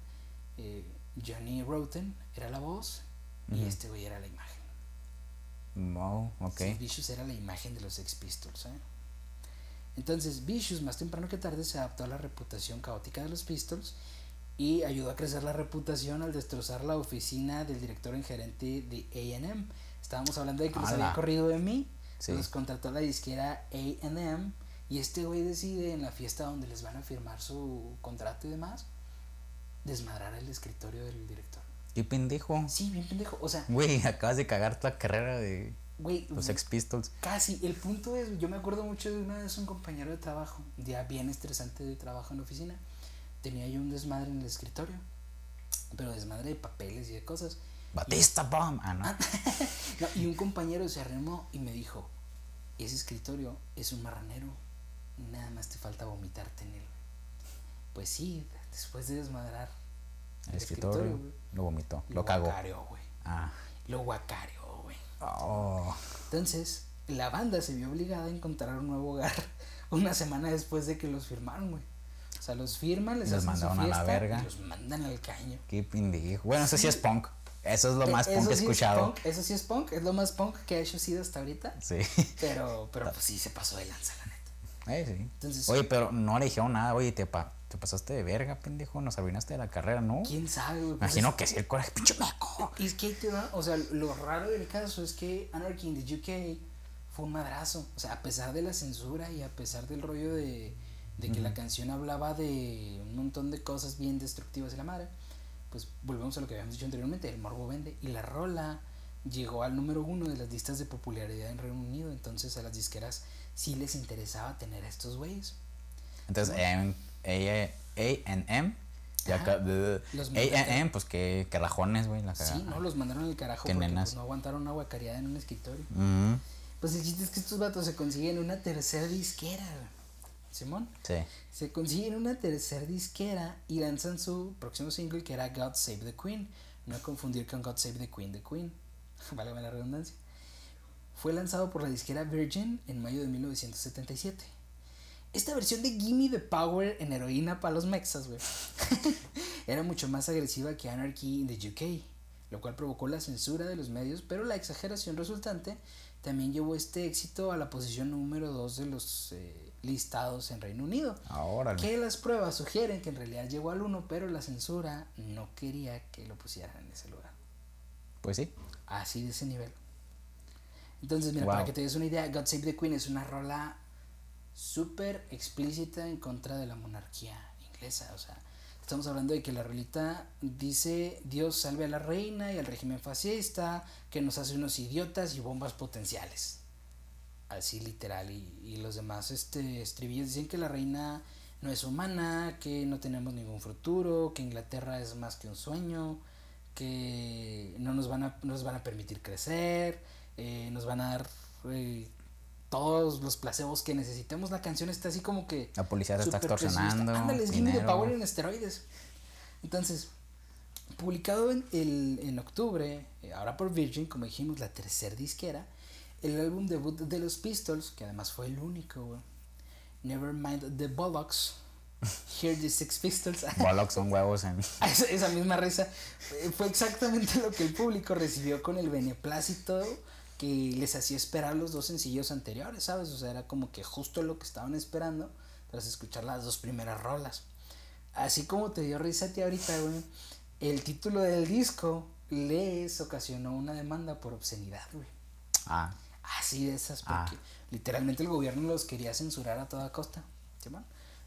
eh, Johnny Roten era la voz y este güey era la imagen. Wow, ok. Sí, Vicious era la imagen de los Sex Pistols. ¿eh? Entonces, Vicious, más temprano que tarde, se adaptó a la reputación caótica de los Pistols y ayudó a crecer la reputación al destrozar la oficina del director en gerente de AM. Estábamos hablando de que les ¡Hala! había corrido de mí, Sí. los contrató la disquera AM y este güey decide en la fiesta donde les van a firmar su contrato y demás, desmadrar el escritorio del director. ¿Qué pendejo? Sí, bien pendejo. O sea, Güey, acabas de cagar la carrera de güey, los Sex Pistols. Casi, el punto es, yo me acuerdo mucho de una vez un compañero de trabajo, un día bien estresante de trabajo en la oficina, tenía yo un desmadre en el escritorio, pero desmadre de papeles y de cosas. Batista Bomb. Ah, no. <laughs> No, y un compañero se arrimó y me dijo, ese escritorio es un marranero, nada más te falta vomitarte en él. Pues sí, después de desmadrar El escritorio güey, lo vomitó. lo Lo cagó. guacareó, güey. Ah. Lo guacareó, güey. Oh. Entonces, la banda se vio obligada a encontrar un nuevo hogar <laughs> una semana después de que los firmaron, güey. O sea, los firman, les Los hacen su mandaron a la verga. y los mandan al caño. Qué pendejo. Bueno, eso sí es punk. Eso es lo más Eh, punk que he sí es escuchado. punk, eso sí es punk, es lo más punk que ha hecho Sid hasta ahorita. Sí. Pero, pero pues sí se pasó de lanza, la neta. Eh, sí. Entonces- Oye, pero no le dijeron nada. Oye, te, pa- te pasaste de verga, pendejo. Nos arruinaste de la carrera, ¿no? ¿Quién sabe, güey? Pues Imagino es- que sí, el coraje, pinche meco. Y es que te va, o sea, lo raro del caso es que Anarchy in the UK fue un madrazo. O sea, a pesar de la censura y a pesar del rollo de, de que la canción hablaba de un montón de cosas bien destructivas de la madre, pues volvemos a lo que habíamos dicho anteriormente, el morbo vende. Y la rola llegó al número uno de las listas de popularidad en Reino Unido, entonces a las disqueras sí les interesaba tener a estos güeyes. Entonces, AM, AM, AM, pues que carajones, güey, la Sí. ¿no? Los mandaron al carajo porque pues, no aguantaron una guacareada en un escritorio. Pues el chiste es que estos vatos se consiguen una tercera disquera. Simón. Sí. Se consiguen una tercera disquera y lanzan su próximo single que era God Save the Queen. No confundir con God Save the Queen, The Queen. <laughs> Vale la redundancia. Fue lanzado por la disquera Virgin en mayo de 1977. Esta versión de Gimme the Power en heroína para los mexas, güey. <laughs> Era mucho más agresiva que Anarchy in the UK, lo cual provocó la censura de los medios, pero la exageración resultante también llevó este éxito a la posición número 2 de los eh, listados en Reino Unido. Ahora. Que las pruebas sugieren que en realidad llegó al 1, pero la censura no quería que lo pusieran en ese lugar. Pues sí. Así de ese nivel. Entonces, mira, Wow. para que te des una idea, God Save the Queen es una rola súper explícita en contra de la monarquía inglesa. O sea, estamos hablando de que la rolita dice Dios salve a la reina y al régimen fascista, que nos hace unos idiotas y bombas potenciales. Así literal. Y, y los demás este, estribillos dicen que la reina no es humana, que no tenemos ningún futuro, que Inglaterra es más que un sueño, que no nos van a, no nos van a permitir crecer, eh, nos van a dar eh, todos los placebos que necesitemos. La canción está así como que... La policía te está extorsionando. Ándale, es dinero. Power en esteroides. Entonces, publicado en, el, en octubre, eh, ahora por Virgin, como dijimos, la tercer disquera, el álbum debut de los Pistols, que además fue el único, güey. Nevermind the Bollocks. <laughs> Here the Six Pistols. <laughs> Bollocks son huevos en. <laughs> esa, esa misma risa. eh, Fue exactamente lo que el público recibió con el beneplácito que les hacía esperar los dos sencillos anteriores, ¿sabes? O sea, era como que justo lo que estaban esperando tras escuchar las dos primeras rolas. Así como te dio risa a ti ahorita, güey, el título del disco les ocasionó una demanda por obscenidad, güey. Ah. Así de esas, Ah. porque literalmente el gobierno los quería censurar a toda costa. ¿sí, man?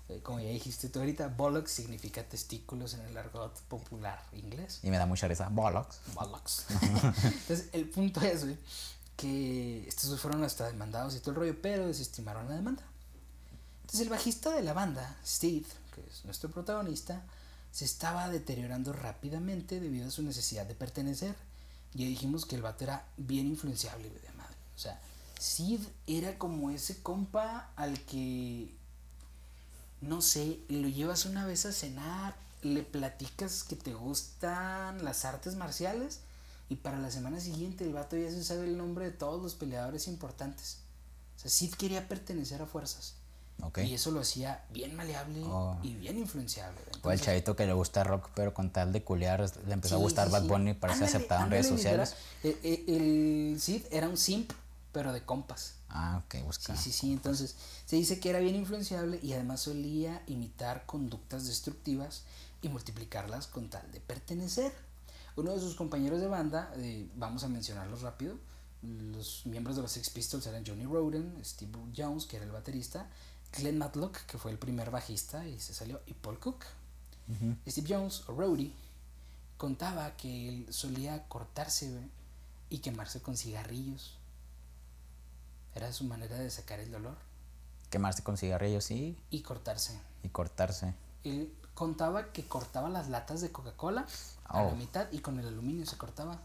Eh, Como ya dijiste tú ahorita, bollocks significa testículos en el argot popular inglés. Y me da mucha risa. Bollocks. Bollocks. <laughs> Entonces, el punto es, güey, que estos fueron hasta demandados y todo el rollo, pero desestimaron la demanda. Entonces, el bajista de la banda, Steve, que es nuestro protagonista, se estaba deteriorando rápidamente debido a su necesidad de pertenecer. Ya dijimos que el vato era bien influenciable, de madre. O sea, Sid era como ese compa al que, no sé, lo llevas una vez a cenar, le platicas que te gustan las artes marciales y para la semana siguiente el vato ya se sabe el nombre de todos los peleadores importantes. sea, Sid quería pertenecer a fuerzas. Ok. Y eso lo hacía bien maleable Oh. y bien influenciable. O el chavito que le gusta rock, pero con tal de culiar le empezó a sí, gustar sí, Bad. Bunny para ser Ándale, aceptado en redes sociales. Eh, eh, el Sid era un simp, pero de compas. Ah, ok, busca. Sí, sí, sí. Entonces, se dice que era bien influenciable y además solía imitar conductas destructivas y multiplicarlas con tal de pertenecer. Uno de sus compañeros de banda, eh, vamos a mencionarlos rápido, los miembros de los Sex Pistols eran Johnny Roden, Steve Jones, que era el baterista, Glenn Matlock, que fue el primer bajista y se salió, y Paul Cook. Steve Jones, o Rowdy, contaba que él solía cortarse y quemarse con cigarrillos. Era su manera de sacar el dolor Quemarse con cigarrillos, sí, y cortarse. y cortarse. Él contaba que cortaba las latas de Coca-Cola a la Oh. mitad y con el aluminio se cortaba.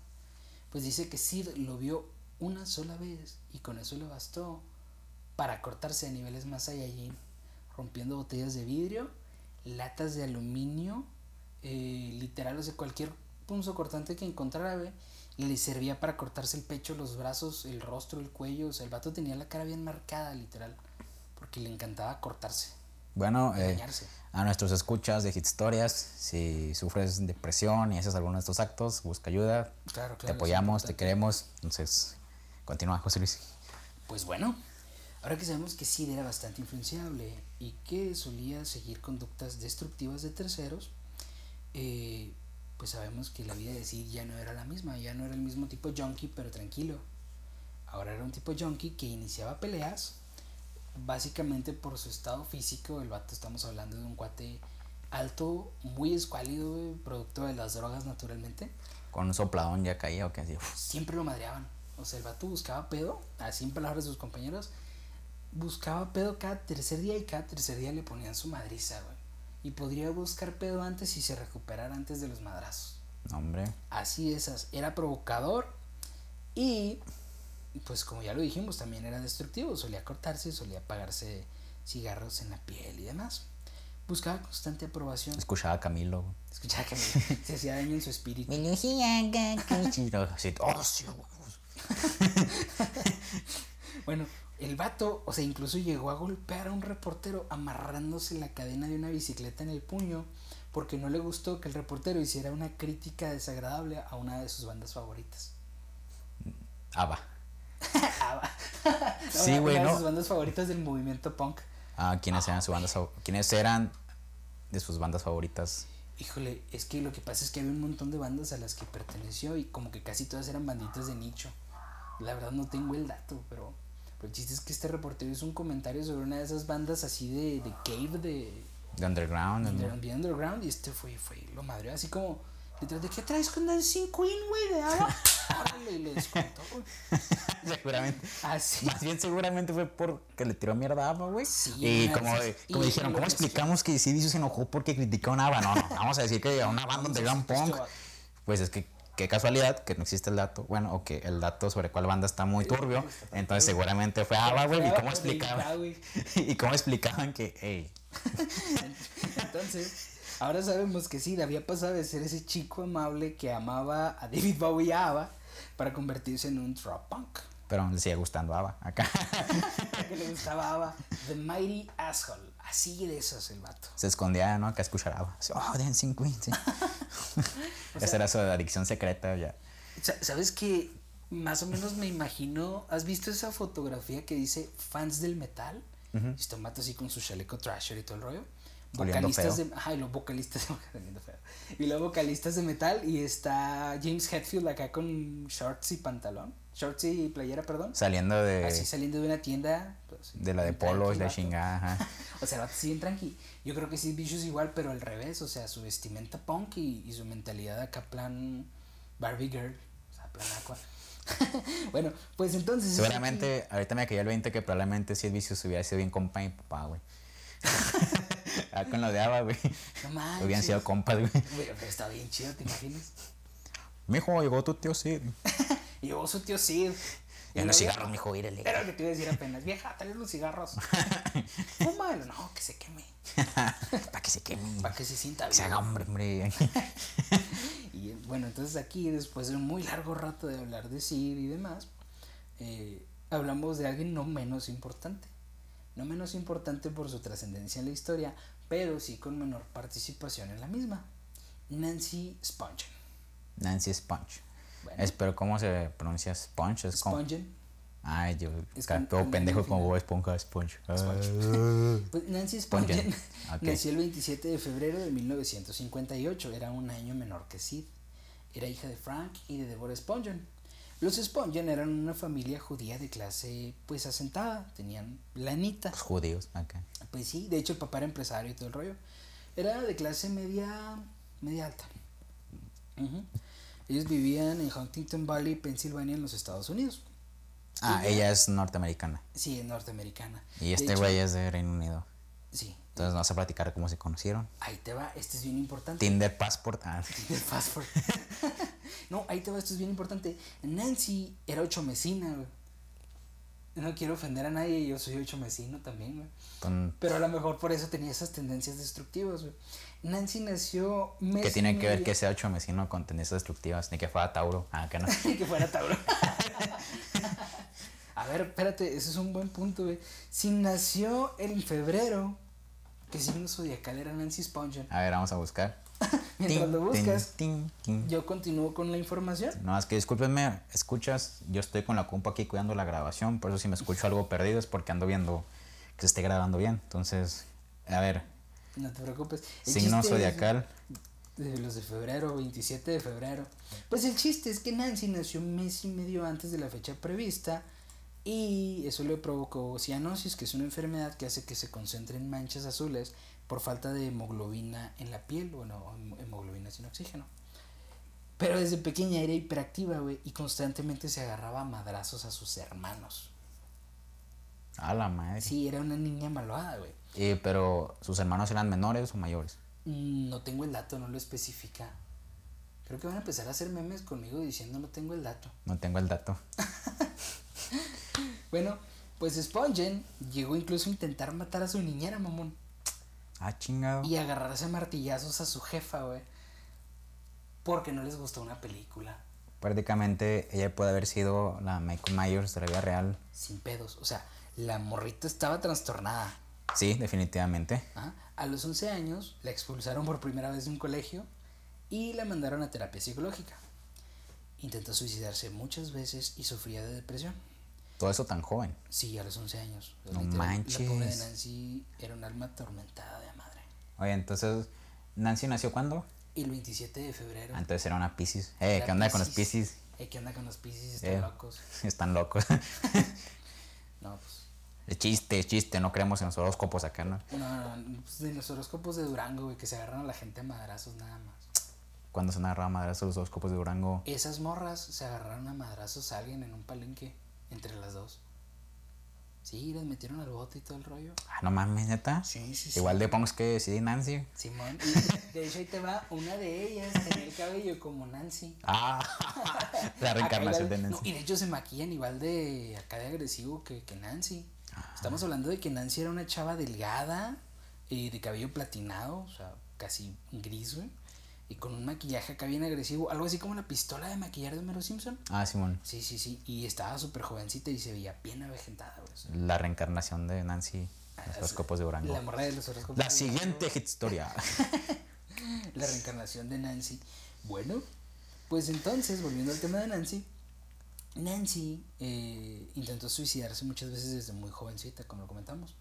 Pues dice que Sid lo vio una sola vez y con eso le bastó para cortarse a niveles más allá allí, rompiendo botellas de vidrio, latas de aluminio, eh, literal, o sea, cualquier punzo cortante que encontrara, y le servía para cortarse el pecho, los brazos, el rostro, el cuello, o sea, el vato tenía la cara bien marcada, literal, porque le encantaba cortarse, Bueno, eh. A nuestros escuchas de Hit Historias, si sufres depresión y haces alguno de estos actos, busca ayuda. Claro, te claro, apoyamos, te queremos. Entonces, continúa, José Luis. Pues bueno, ahora que sabemos que Sid era bastante influenciable y que solía seguir conductas destructivas de terceros, eh, pues sabemos que la vida de Sid ya no era la misma, ya no era el mismo tipo junkie, pero tranquilo. Ahora era un tipo junkie que iniciaba peleas, básicamente por su estado físico. El vato, estamos hablando de un cuate alto, muy escuálido, güey, producto de las drogas naturalmente. Con un sopladón ya caía o qué así. siempre lo madreaban. O sea, el vato buscaba pedo, así en palabras de sus compañeros, buscaba pedo cada tercer día y cada tercer día le ponían su madriza, güey. Y podría buscar pedo antes y se recuperara antes de los madrazos. Hombre. Así esas, era provocador y, pues como ya lo dijimos, también era destructivo. Solía cortarse, solía apagarse cigarros en la piel y demás. Buscaba constante aprobación. Escuchaba a Camilo. Escuchaba que <laughs> me- se hacía daño en su espíritu. Bueno, el vato, o sea, incluso llegó a golpear a un reportero amarrándose la cadena de una bicicleta en el puño porque no le gustó que el reportero hiciera una crítica desagradable a una de sus bandas favoritas. Ava. <laughs> Ah. Sí, güey, no. sus bandas favoritas del movimiento punk. Ah, ¿quiénes eran sus bandas ¿Quiénes eran de sus bandas favoritas? Híjole, es que lo que pasa es que había un montón de bandas a las que perteneció y como que casi todas eran banditas de nicho. La verdad no tengo el dato, pero, pero el chiste es que este reportero hizo un comentario sobre una de esas bandas así de, de cave, de, De Underground. de underground y este fue, fue lo madre, así como, detrás de qué traes con Dancing Queen, güey, de agua. <laughs> Órale, le descontó, güey. <laughs> Seguramente. Así. Más bien seguramente fue porque le tiró mierda a Ava, güey. Sí, y como, como Y dijeron, ¿cómo explicamos que CD se enojó porque criticó a una Ava? No, no, vamos a decir que a una banda de Este Punk. Pues es que qué casualidad que no existe el dato. Bueno, o que el dato sobre cuál banda está muy turbio. Entonces seguramente fue Ava, güey. ¿Y cómo explicaban? güey. <laughs> ¿Y cómo explicaban que, hey, Entonces, ahora sabemos que sí, había pasado de ser ese chico amable que amaba a David Bowie y a ABBA para convertirse en un trap punk. pero le sigue gustando Ava acá. que <laughs> le gustaba ABBA. The Mighty Asshole. Así de esos el vato. Se escondía, ¿no? Acá escuchar Ava. Así, Oh, Dancing Queen, sí. <laughs> Esa era su adicción secreta ya. Sa- ¿Sabes que Más o menos me imagino. ¿Has visto esa fotografía que dice fans del metal? Y está un vato así con su chaleco trasher y todo el rollo. Vocalistas feo. de. Los vocalistas <laughs> de. feo. Y los vocalistas de metal. Y está James Hetfield acá con shorts y pantalón. Shorts y playera, perdón. Saliendo de, Así saliendo de una tienda. pues, de la de polos, vato. chingada. ajá. <laughs> O sea, sí bien tranqui. Yo creo que sí, Vicious igual, pero al revés. O sea, su vestimenta punk y, y su mentalidad acá plan Barbie Girl. O sea, plan aqua. <laughs> bueno, pues entonces. Seguramente, ahorita me cayó el 20 que probablemente si el vicio se hubiera sido bien compa y papá, güey. Ah, con lo de Ava, güey. No manches. Hubieran sido compas, güey. Güey, pero está bien chido, ¿te imaginas? Mijo, llegó tu tío Sid. <laughs> Llegó su tío Sid. En Y los vieja- cigarros, mijo, írele. Era lo que te iba a decir apenas. Vieja, trae los cigarros. <laughs> Fúmalo. No, que se queme. <laughs> Para que se queme. Para que se sienta Que se bien. haga hombre, hombre. Y bueno, entonces aquí, después de un muy largo rato de hablar de Sid y demás, eh, hablamos de alguien no menos importante. No menos importante por su trascendencia en la historia, pero sí con menor participación en la misma. Nancy Spungen. Nancy Sponge. Bueno. Espero, ¿cómo se pronuncia Sponge? Es como... Ay, yo Es con- todo con pendejo como. Bob Esponja, Sponge. Sponge. Pues Nancy Spungen Spungen. Ok. <laughs> nació el 27 de febrero de 1958. Era un año menor que Sid. Era hija de Frank y de Deborah Spungen. Los Spungen eran una familia judía de clase pues asentada. Tenían lanita. Judíos, acá. Pues sí, de hecho el papá era empresario y todo el rollo. Era de clase media, media alta. Ujú. Ellos vivían en Huntington Valley, Pensilvania, en los Estados Unidos. Ah, Ella- ella es norteamericana. Sí, es norteamericana. Y De este güey es de Reino Unido. Sí, Entonces vamos a platicar cómo se conocieron. ahí te va, este es bien importante. Tinder Passport. Ah, fast forward. <laughs> no, ahí te va, esto es bien importante. Nancy era ocho mesina, güey. No quiero ofender a nadie, yo soy ocho mesino también, güey. Pero a lo mejor por eso tenía esas tendencias destructivas, güey. Nancy nació mes ¿Qué tiene que ver que sea ocho vecino con tendencias destructivas? Ni que fuera Tauro. Ah, que no. <laughs> que fuera Tauro. <laughs> a ver, espérate, ese es un buen punto, güey. Si nació en febrero, ¿qué signo zodiacal era Nancy Spungen? A ver, vamos a buscar. <laughs> Mientras lo buscas, tin. yo continúo con la información. No, es que discúlpenme, escuchas, yo estoy con la compa aquí cuidando la grabación, por eso si me escucho algo perdido es porque ando viendo que se esté grabando bien. Entonces, a ver, No te preocupes. El signo zodiacal, De los de febrero, 27 de febrero. Pues el chiste es que Nancy nació un mes y medio antes de la fecha prevista y eso le provocó cianosis, que es una enfermedad que hace que se concentren manchas azules por falta de hemoglobina en la piel, bueno, hem- hemoglobina sin oxígeno. Pero desde pequeña era hiperactiva, güey, y constantemente se agarraba a madrazos a sus hermanos. a la madre. Sí, era una niña malvada, güey. Y, pero, ¿sus hermanos eran menores o mayores? Mm, No tengo el dato, no lo especifica. Creo que van a empezar a hacer memes conmigo diciendo no tengo el dato. No tengo el dato. <laughs> Bueno, pues Spungen llegó incluso a intentar matar a su niñera, mamón. Ah, chingado. Y agarrarse a martillazos a su jefa, güey. Porque no les gustó una película. Prácticamente ella puede haber sido la Michael Myers de la vida real. Sin pedos. O sea, la morrita estaba trastornada. Sí, definitivamente. Ajá. A los 11 años la expulsaron por primera vez de un colegio y la mandaron a terapia psicológica. Intentó suicidarse muchas veces y sufría de depresión. Todo eso tan joven. Sí, a los 11 años. No Literal, La pobre de manches. Nancy era un alma atormentada de madre. Oye, entonces, ¿Nancy nació cuándo? El 27 de febrero. Ah, Entonces era una Pisces. Eh, Era ¿qué onda con los Piscis. Pisces? Eh, ¿Qué onda con los Piscis? Están Eh. locos. <laughs> Están locos. <laughs> No, pues. Es chiste, es chiste, no creemos en los horóscopos acá, ¿no? No, no, pues de los horóscopos de Durango, güey, que se agarran a la gente a madrazos nada más. Cuando se narraba madrazos los horóscopos de Durango. Esas morras se agarraron a madrazos a alguien en un palenque entre las dos. Sí, las metieron al bote y todo el rollo. Ah, no mames, neta. Sí, sí, sí. Igual de punks que sí, Nancy. Simón. Y de hecho ahí te va una de ellas, tenía el cabello como Nancy. Ah, <laughs> la reencarnación igual- de no, Nancy. y de hecho se maquillan igual de acá de agresivo que, que Nancy. Ah. Estamos hablando de que Nancy era una chava delgada, eh, de cabello platinado, o sea, casi gris, güey. Y con un maquillaje acá bien agresivo, algo así como la pistola de maquillar de Homero Simpson. Ah, Simón. Sí, sí, sí. Y estaba súper jovencita y se veía bien avejentada, güey. La reencarnación de Nancy. Los horóscopos de Durango. La morra de los horóscopos. La de siguiente historia. <laughs> la reencarnación de Nancy. Bueno, pues entonces, volviendo al tema de Nancy, Nancy eh, intentó suicidarse muchas veces desde muy jovencita, como lo comentamos.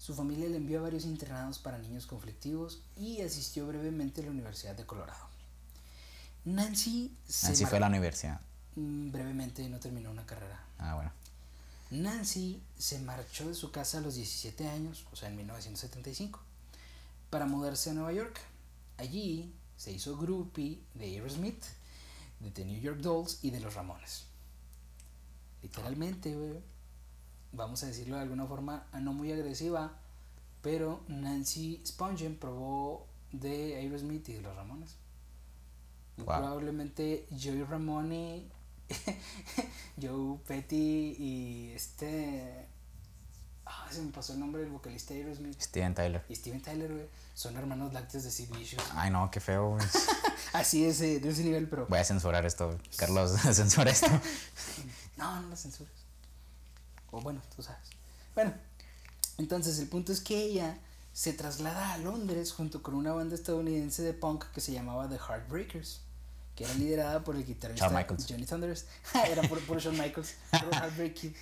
Su familia le envió a varios internados para niños conflictivos y asistió brevemente a la Universidad de Colorado. Nancy se Nancy fue a la universidad. Mm, brevemente no terminó una carrera. Ah, bueno. Nancy se marchó de su casa a los 17 años, o sea, en 1975, para mudarse a Nueva York. Allí se hizo groupie de Aerosmith, de The New York Dolls y de los Ramones. Literalmente, güey, vamos a decirlo de alguna forma ah, no muy agresiva, pero Nancy Spungen probó de Aerosmith y de los Ramones. Wow. Probablemente Joey Ramone, <laughs> Joe Petty y este. Ah, se me pasó el nombre del vocalista de Aerosmith. Steven Tyler. Y Steven Tyler, güey. Son hermanos lácteos de Sid Vicious. Ay, no, qué feo. güey. <laughs> Así ese, de ese nivel, pero. Voy a censurar esto. Carlos, <laughs> censura esto. No, no lo censures. O bueno, tú sabes. Bueno, entonces el punto es que ella se traslada a Londres junto con una banda estadounidense de punk que se llamaba The Heartbreakers, que era liderada por el guitarrista. Johnny Thunders. <laughs> era por, por Shawn Michaels, por Heartbreak Kid.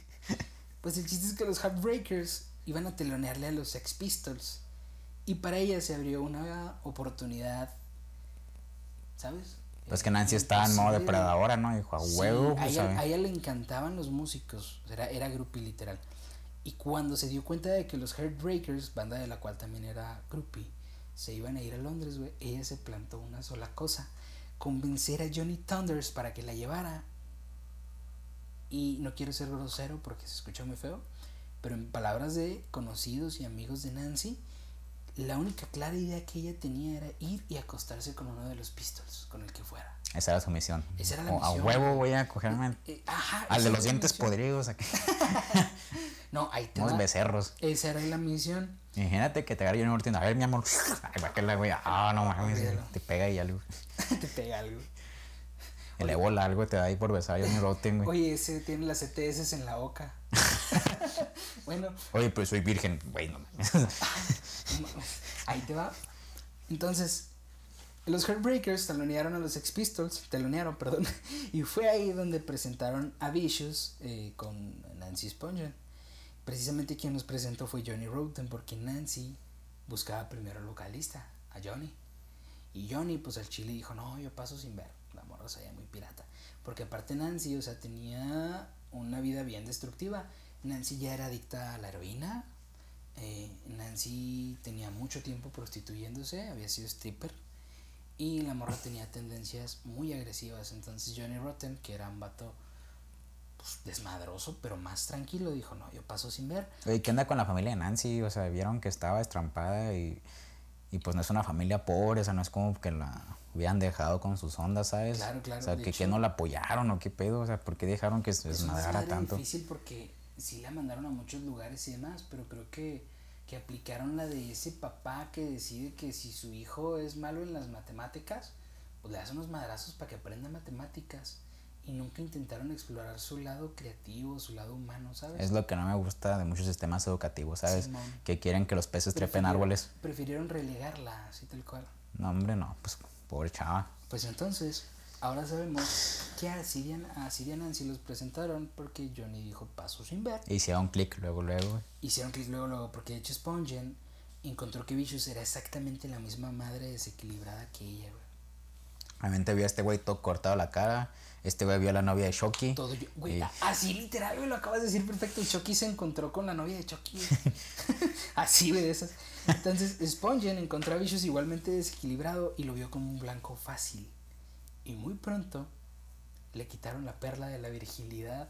Pues el chiste es que los Heartbreakers iban a telonearle a los Sex Pistols y para ella se abrió una oportunidad, ¿sabes? Pues que Nancy estaba en modo depredadora, ¿no? Dijo, a Sí, huevo, a, pues ella, a ella le encantaban los músicos, era, era groupie literal. Y cuando se dio cuenta de que los Heartbreakers, banda de la cual también era groupie, se iban a ir a Londres, güey, ella se plantó una sola cosa, convencer a Johnny Thunders para que la llevara. Y no quiero ser grosero porque se escucha muy feo, pero en palabras de conocidos y amigos de Nancy, la única clara idea que ella tenía era ir y acostarse con uno de los Pistols, con el que fuera. Esa era su misión. Esa era la misión. A huevo voy a cogerme Eh, ajá, al de los dientes misión. podridos, aquí, <laughs> No, ahí te unos va. becerros. Esa era la misión. Imagínate que te agarre Johnny Ortiz. A ver, mi amor. <laughs> Ay, va que la güey. Ah, no mames. Te pega y algo. <laughs> te pega algo. El ébola, algo te da ahí por besar a Johnny Rotten, güey. Oye, ese tiene las ETS en la boca. <laughs> bueno, Oye, pues soy virgen. Güey, no <laughs> ahí te va. Entonces, los Heartbreakers telonearon a los Sex Pistols, telonearon, perdón, <laughs> y fue ahí donde presentaron a Vicious eh, con Nancy Spungen. Precisamente quien nos presentó fue Johnny Rotten, porque Nancy buscaba primero al vocalista, a Johnny. Y Johnny, pues al chile dijo, no, yo paso sin ver. Se veía muy pirata. Porque aparte Nancy, o sea, tenía una vida bien destructiva. Nancy ya era adicta a la heroína. eh, Nancy tenía mucho tiempo prostituyéndose, había sido stripper. Y la morra tenía tendencias muy agresivas. Entonces Johnny Rotten, que era un vato pues, desmadroso, pero más tranquilo, dijo, no, yo paso sin ver. Oye, ¿qué onda con la familia de Nancy? O sea, vieron que estaba estrampada y, y pues no es una familia pobre, o sea, no es como que la hubieran dejado con sus ondas, ¿sabes? Claro, claro, O sea, que, hecho- que no la apoyaron o qué pedo, o sea, ¿por qué dejaron que se Es desmadrara tanto? difícil porque sí la mandaron a muchos lugares y demás, pero creo que, que aplicaron la de ese papá que decide que si su hijo es malo en las matemáticas, pues le hace unos madrazos para que aprenda matemáticas. Y nunca intentaron explorar su lado creativo, su lado humano, ¿sabes? Es lo que no me gusta de muchos sistemas educativos, ¿sabes? Que quieren que los peces trepen árboles. Prefirieron relegarla, así tal cual. No, hombre, no, pues pobre chava. Pues entonces, ahora sabemos que a Sirian, a Sirian Nancy los presentaron porque Johnny dijo paso sin ver. Y hicieron clic luego, luego. Hicieron clic luego, luego, porque de hecho Spongen encontró que Vicious era exactamente la misma madre desequilibrada que ella, güey. Obviamente vio a este güey todo cortado la cara. Este güey vio a la novia de Shoki. Todo yo, güey, Y- a- así literal, güey, lo acabas de decir perfecto. Chucky se encontró con la novia de Chucky. güey. <laughs> <laughs> así, güey, de esas. Entonces, Spongen encontró a Vicious igualmente desequilibrado y lo vio como un blanco fácil. Y muy pronto le quitaron la perla de la virginidad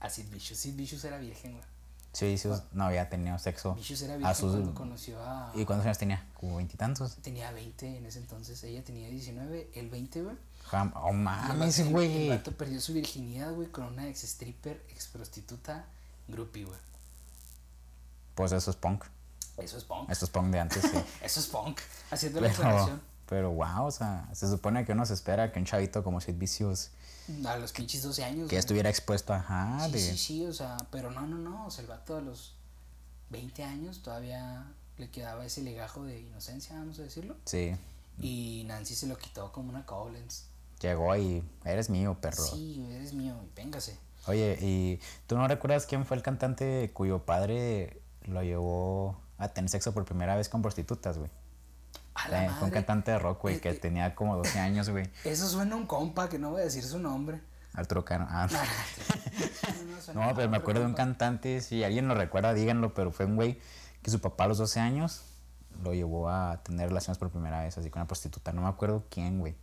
a Sid Vicious. Sid Vicious era virgen, güey. Sí, sí, no había tenido sexo. Vicious era a virgen sus... cuando conoció a... ¿Y cuántos años tenía? Como veintitantos. Tenía 20 en ese entonces, ella tenía 19, el 20, güey. Oh mames, vato- El güey. vato perdió su virginidad, güey, con una ex stripper, ex prostituta, groupie, güey. Pues eso es punk. Eso es punk. Eso es punk de antes, sí. <laughs> Eso es punk. Haciendo la aclaración. pero wow, o sea, se supone que uno se espera que un chavito como Sid Vicious A los pinches 12 años. que estuviera expuesto a ajá, Sí, de sí, sí, o sea, pero no, no, no. O sea, el vato a los 20 años todavía le quedaba ese legajo de inocencia, vamos a decirlo. sí, Y Nancy se lo quitó como una Collins. llegó y eres mío, perro. Sí, eres mío, y véngase. Oye, ¿y tú no recuerdas quién fue el cantante cuyo padre lo llevó a tener sexo por primera vez con prostitutas, güey? A la Fue un cantante de rock, güey, Eh, que eh. tenía como 12 años, güey. <laughs> Eso suena a un compa que no voy a decir su nombre. Arturo Cano. Ah, No, no, No, <laughs> pero me acuerdo de un cantante, si alguien lo recuerda, díganlo, pero fue un güey que su papá a los 12 años lo llevó a tener relaciones por primera vez, así con una prostituta. No me acuerdo quién, güey.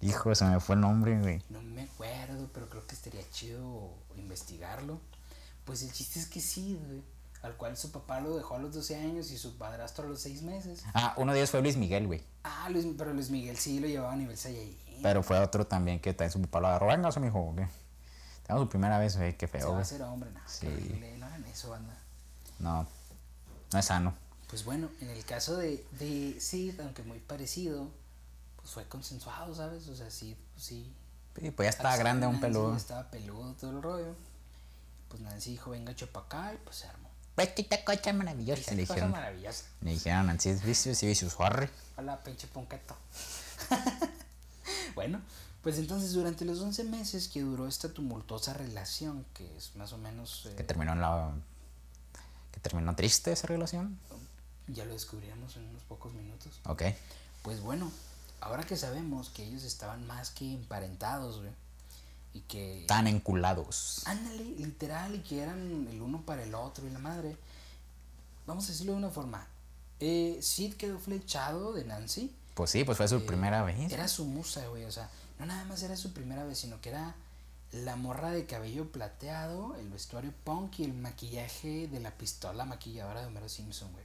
Hijo, se me fue el nombre, güey. No me acuerdo, pero creo que estaría chido investigarlo. Pues el chiste es que sí, güey. Al cual su papá lo dejó a los 12 años y su padrastro a los 6 meses. Ah, uno de ellos fue Luis Miguel, güey. Ah, Luis, pero Luis Miguel sí lo llevaba a nivel Saiyajin. Pero fue otro también que también su papá lo agarró. Venga, mi hijo, güey. Tengo su primera vez, güey, qué Se feo, va a hacer hombre, no. Sí. horrible, No hagan eso, banda. No, no es sano. Pues bueno, en el caso de, de Sid, aunque muy parecido, pues fue consensuado, ¿sabes? O sea, Sid, pues sí. Sí, pues ya estaba Axel grande, un peludo. Estaba peludo todo el rollo. Pues Nancy dijo, venga, chopa acá, y pues se armó. Pues esta cosa maravillosa, le cosa dijeron. maravillosa. Le dijeron Nancy Vicious y Vicious Horry. Hola, pinche ponqueto. <laughs> bueno, pues entonces durante los 11 meses que duró esta tumultuosa relación, que es más o menos... eh, Que terminó en la. Que terminó triste esa relación. ya lo descubriremos en unos pocos minutos. Ok. Pues bueno, ahora que sabemos que ellos estaban más que emparentados, güey, y que... Tan enculados. Ándale, literal, y que eran el uno para el otro y la madre. Vamos a decirlo de una forma. Eh, Sid quedó flechado de Nancy. Pues sí, pues fue su Eh, primera vez. Era su musa, güey. O sea, no nada más era su primera vez, sino que era la morra de cabello plateado, el vestuario punk y el maquillaje de la pistola maquilladora de Homero Simpson, güey.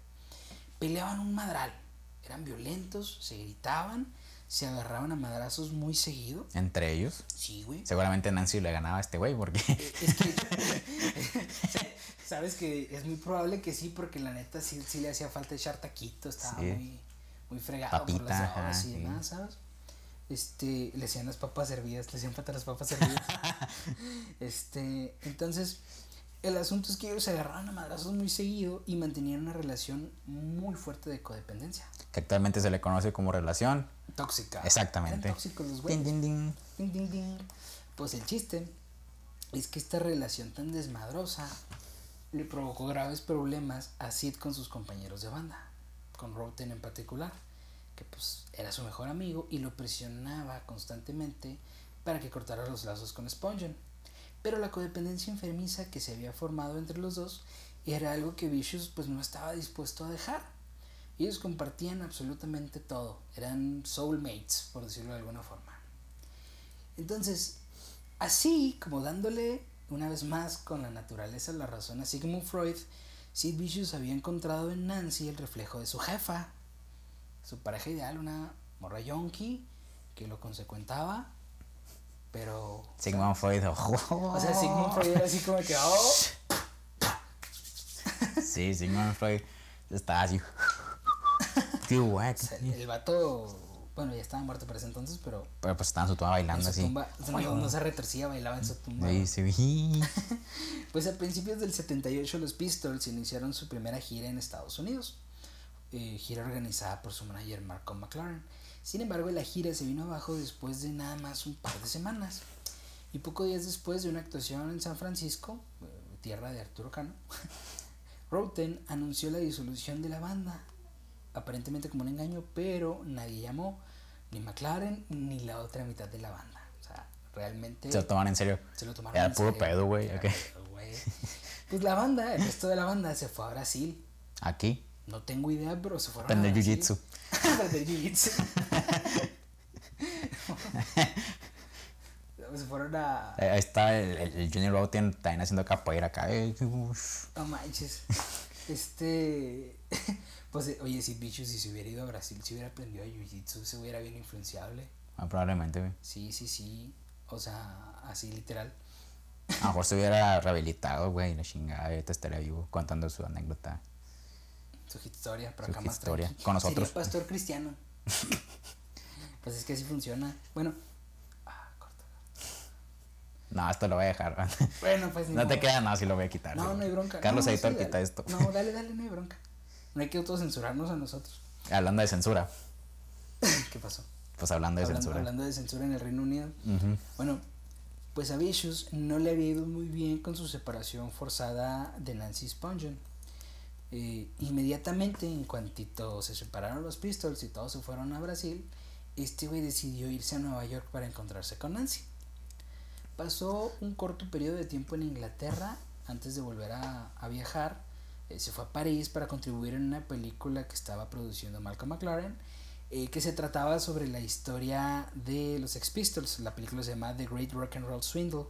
Peleaban un madral. Eran violentos, se gritaban, se agarraban a madrazos muy seguido. Entre ellos. Sí, güey. Seguramente Nancy le ganaba a este güey porque. Es que, <laughs> sabes que es muy probable que sí, porque la neta sí, sí le hacía falta echar taquito, estaba Sí. muy, muy fregado por Papita, las drogas ajá, y sí. demás, ¿sabes? Este, le hacían las papas hervidas, le hacían falta las papas hervidas. <laughs> este, entonces, el asunto es que ellos se agarraban a madrazos muy seguido y mantenían una relación muy fuerte de codependencia. que actualmente se le conoce como relación. Tóxica. Exactamente. Eran tóxicos los Ding, güeyes. ding, ding. Ding, ding, ding. Pues el chiste es que esta relación tan desmadrosa le provocó graves problemas a Sid con sus compañeros de banda, con Roten en particular, que pues era su mejor amigo y lo presionaba constantemente para que cortara los lazos con Spongeon. Pero la codependencia enfermiza que se había formado entre los dos era algo que Vicious pues no estaba dispuesto a dejar. Ellos compartían absolutamente todo, eran soulmates, por decirlo de alguna forma. Entonces, así como dándole una vez más con la naturaleza la razón a Sigmund Freud, Sid Vicious había encontrado en Nancy el reflejo de su jefa, su pareja ideal, una morra yonki que lo consecuentaba, pero... Sigmund Freud. O sea, Sigmund Freud era así como que... Oh, Sí, Sigmund Freud estaba así. Qué guay. el vato, bueno, ya estaba muerto para ese entonces, pero Pero pues estaba en su tumba en bailando así. tumba no, no se retorcía, bailaba en su tumba. Sí, sí. <laughs> Pues a principios del 78 los Pistols iniciaron su primera gira en Estados Unidos, eh, gira organizada por su manager Marco McLaren. Sin embargo, la gira se vino abajo después de nada más un par de semanas. Y pocos días después de una actuación en San Francisco, eh, tierra de Arturo Cano, <laughs> Roten anunció la disolución de la banda, aparentemente como un engaño, pero nadie llamó ni McLaren ni la otra mitad de la banda. O sea, realmente Se lo toman en serio. se lo tomaron Era en puro serio. pedo, güey, Era ok. pedo, güey. Pues la banda, el resto de la banda se fue a Brasil. Aquí. No tengo idea, pero se fueron Aprender a Brasil. jiu-jitsu. <laughs> Aprender jiu-jitsu. <laughs> se fueron a... Ahí está el, el, Junior Rotten también haciendo capoeira acá. No manches. Este... <laughs> Pues, eh, oye, si Bichos si se hubiera ido a Brasil, si hubiera aprendido a jiu-jitsu, se hubiera bien influenciable. Ah, probablemente, güey. Sí, sí, sí. O sea, así literal. A lo mejor se hubiera rehabilitado, güey, la chingada. Ahorita estaría vivo contando su anécdota. Su historia, pero Su acá más historia, tranqui. con nosotros. Sería pastor cristiano. <laughs> pues es que así funciona. Bueno. No, esto lo voy a dejar. <laughs> Bueno, pues ni No te queda nada si lo voy a quitar. No, no hay bronca. Carlos no, Editor sí, quita esto. No, dale, dale, no hay bronca. No hay que autocensurarnos a nosotros. <laughs> Hablando de censura. ¿Qué pasó? Pues hablando de hablando, censura. hablando de censura en el Reino Unido. Bueno, pues a Vicious no le había ido muy bien con su separación forzada de Nancy Spungen. Eh, inmediatamente, en cuantito se separaron los Pistols y todos se fueron a Brasil, este güey decidió irse a Nueva York para encontrarse con Nancy. Pasó un corto periodo de tiempo en Inglaterra antes de volver a, a viajar. Eh, se fue a París para contribuir en una película que estaba produciendo Malcolm McLaren, eh, que se trataba sobre la historia de los Sex Pistols. La película se llama The Great Rock and Roll Swindle.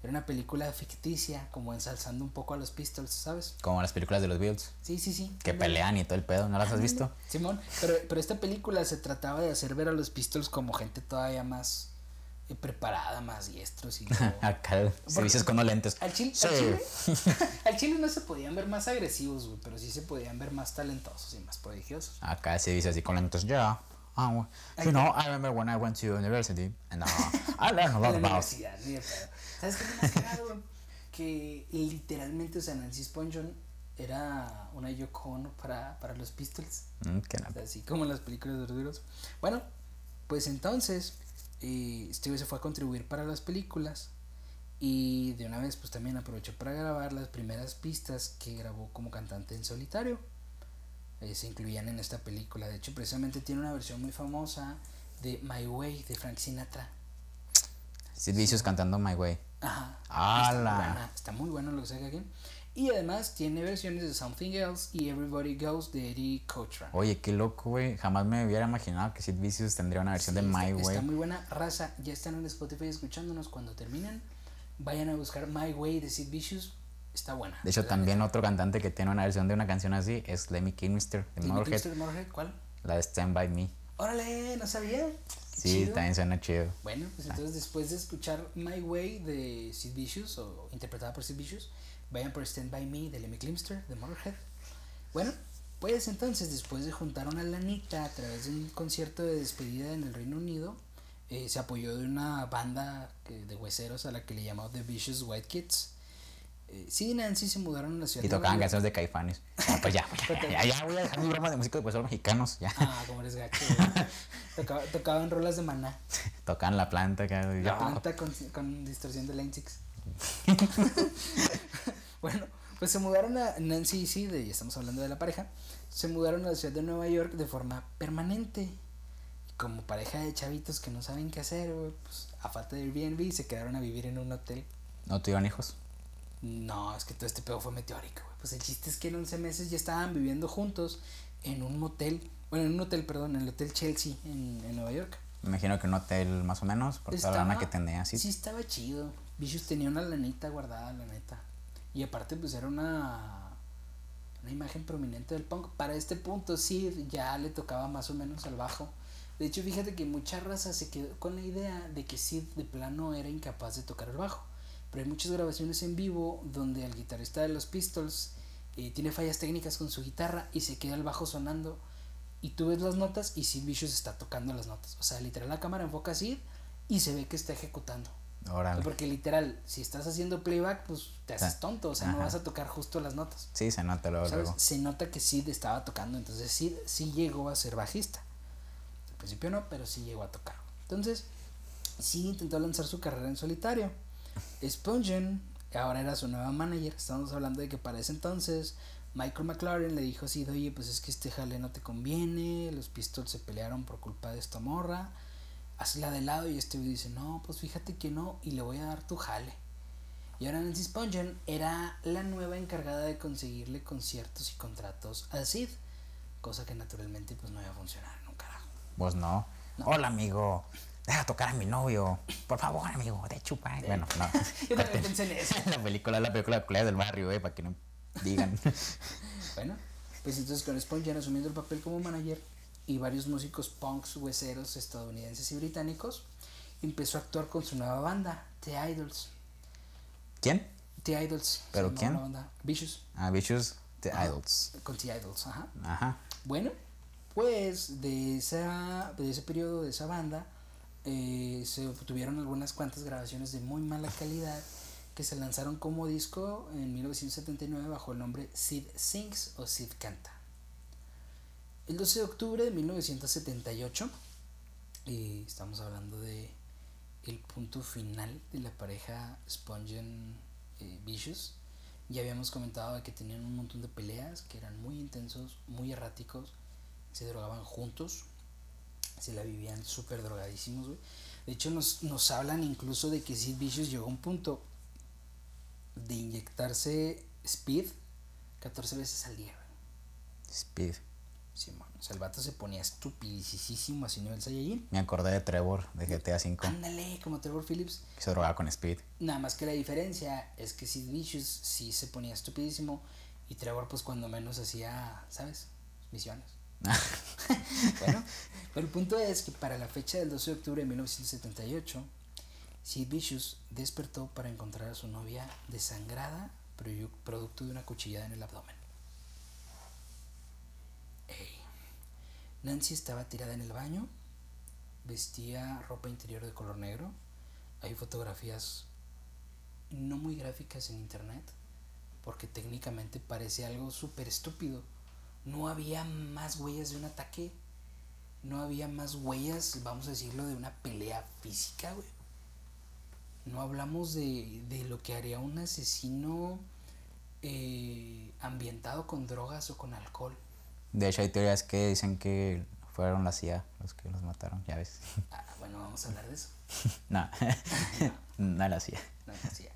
Era una película ficticia, como ensalzando un poco a los Pistols, ¿sabes? Como las películas de los Beatles. Sí, sí, sí. Que pelean y todo el pedo. ¿No las has visto? Simón, pero, pero esta película se trataba de hacer ver a los Pistols como gente todavía más preparada, más diestros y <laughs> todo. Acá, servicios con los lentes. Al chile, Sí. al, chile, <laughs> al chile no se podían ver más agresivos, güey, pero sí se podían ver más talentosos y más prodigiosos. Acá se dice así con lentes. Yeah. Ah, well, you know, I remember when I went to university and <laughs> uh, I learned a lot about. ¿Sabes qué es más cagado, que literalmente, o sea, Nancy Spungen era una Yoko Ono para, para los Pistols. Mm, O sea, así como en las películas de los duros. Bueno, pues entonces eh, Steve se fue a contribuir para las películas y de una vez pues también aprovechó para grabar las primeras pistas que grabó como cantante en solitario. Eh, se incluían en esta película. De hecho, precisamente tiene una versión muy famosa de My Way de Frank Sinatra. Sid Vicious cantando My Way. Ajá. Está buena, está muy bueno lo que saca aquí. Y además tiene versiones de Something Else y Everybody Goes de Eddie Cochran. Oye, qué loco, güey. Jamás me hubiera imaginado que Sid Vicious tendría una versión Sí, de está, My Way. Está muy buena raza. Ya están en Spotify escuchándonos cuando terminen. Vayan a buscar My Way de Sid Vicious. Está buena. De hecho, también otro cantante que tiene una versión de una canción así es Lemmy Kilmister de neta. Motorhead. ¿Tuviste Motorhead? ¿Cuál? La de Stand By Me. Órale, no sabía. Sí, chido. también suena chido. Bueno, pues entonces después de escuchar My Way de Sid Vicious o interpretada por Sid Vicious, vayan por Stand By Me de Lemmy Klimster de Motorhead. Bueno, pues entonces después de juntar una lanita a través de un concierto de despedida en el Reino Unido, eh, se apoyó de una banda de hueseros a la que le llamó The Vicious White Kids. Eh, y Nancy se mudaron a la ciudad Y de tocaban Nueva York. canciones de caifanes. <laughs> Ah, pues ya, pues ya, ya, ya, voy a dejar mi broma de música de huesos mexicanos. Ya. Ah, como eres gacho. <laughs> Tocaba- tocaban rolas de maná. Tocaban la planta y La ya. planta con, con distorsión de Line 6. <laughs> bueno, pues se mudaron a Nancy y Sid, y estamos hablando de la pareja, se mudaron a la ciudad de Nueva York de forma permanente. Como pareja de chavitos que no saben qué hacer, pues a falta de Airbnb se quedaron a vivir en un hotel. ¿No tuvieron hijos? No, es que todo este pedo fue meteórico, güey. Pues el chiste es que en 11 meses ya estaban viviendo juntos en un motel, bueno, en un hotel, perdón, en el Hotel Chelsea en, en Nueva York. Me imagino que un hotel más o menos, por toda la lana Estaba- que tenía así. Sí, estaba chido. Vicious tenía una lanita guardada, la neta. Y aparte, pues era una, una imagen prominente del punk. Para este punto, sí, ya le tocaba más o menos al bajo. De hecho, fíjate que mucha raza se quedó con la idea de que Sid de plano era incapaz de tocar el bajo. Pero hay muchas grabaciones en vivo donde el guitarrista de los Pistols eh, tiene fallas técnicas con su guitarra y se queda el bajo sonando. Y tú ves las notas y Sid Vicious está tocando las notas. O sea, literal la cámara enfoca a Sid y se ve que está ejecutando. Porque literal, si estás haciendo playback, pues te haces Ah, tonto, o sea, no vas a tocar justo las notas. Sí, se nota luego, luego. Se nota que Sid estaba tocando, entonces Sid sí llegó a ser bajista. Al principio no, pero sí llegó a tocar. Entonces, Sid intentó lanzar su carrera en solitario. Spungen ahora era su nueva manager. Estamos hablando de que para ese entonces Michael McLaren le dijo a Sid, oye, pues es que este jale no te conviene, los Pistols se pelearon por culpa de esta morra, hazla de lado y este dice, no, pues fíjate que no, y le voy a dar tu jale. Y ahora Nancy Spungen era la nueva encargada de conseguirle conciertos y contratos a Sid, cosa que naturalmente pues no iba a funcionar en un carajo. Pues no. No. Hola, amigo. Deja tocar a mi novio. Por favor, amigo, de chupar. Bueno, no. <laughs> Yo también pensé en eso. <laughs> la película la película de culeas del barrio, eh, para que no digan. <laughs> Bueno, pues entonces con Spungen asumiendo el papel como manager y varios músicos punks hueseros estadounidenses y británicos, empezó a actuar con su nueva banda, The Idols. ¿Quién? The Idols. ¿Pero quién? banda. Vicious. Ah, Vicious The Ajá. Idols. Con The Idols, ajá. Ajá. Bueno, pues de, esa, de ese periodo de esa banda eh, se obtuvieron algunas cuantas grabaciones de muy mala calidad que se lanzaron como disco en 1979 bajo el nombre Sid Sings o Sid Canta. El 12 de octubre de 1978, y estamos hablando de el punto final de la pareja Spungen eh, Vicious. Ya habíamos comentado que tenían un montón de peleas que eran muy intensos, muy erráticos, se drogaban juntos, se la vivían súper drogadísimos, güey. De hecho, nos, nos hablan incluso de que Sid Vicious llegó a un punto de inyectarse speed 14 veces al día, güey. Speed. Simón. O sea, el vato se ponía estupidísimo así nivel Saiyajin. Me acordé de Trevor de GTA V. Ándale, como Trevor Phillips. Que se drogaba con Speed. Nada más que la diferencia es que Sid Vicious sí se ponía estupidísimo y Trevor pues cuando menos hacía, ¿sabes? Misiones. <laughs> bueno, pero el punto es que para la fecha del 12 de octubre de 1978, Sid Vicious despertó para encontrar a su novia desangrada produ- producto de una cuchillada en el abdomen. Nancy estaba tirada en el baño, vestía ropa interior de color negro. Hay fotografías no muy gráficas en internet, porque técnicamente parece algo súper estúpido. No había más huellas de un ataque, no había más huellas, vamos a decirlo, de una pelea física, güey. No hablamos de, de lo que haría un asesino eh, ambientado con drogas o con alcohol. De hecho, hay teorías que dicen que fueron la CIA los que los mataron, ya ves. Ah, bueno, vamos a hablar de eso. <laughs> no, <laughs> <laughs> no la CIA. No, no, sí,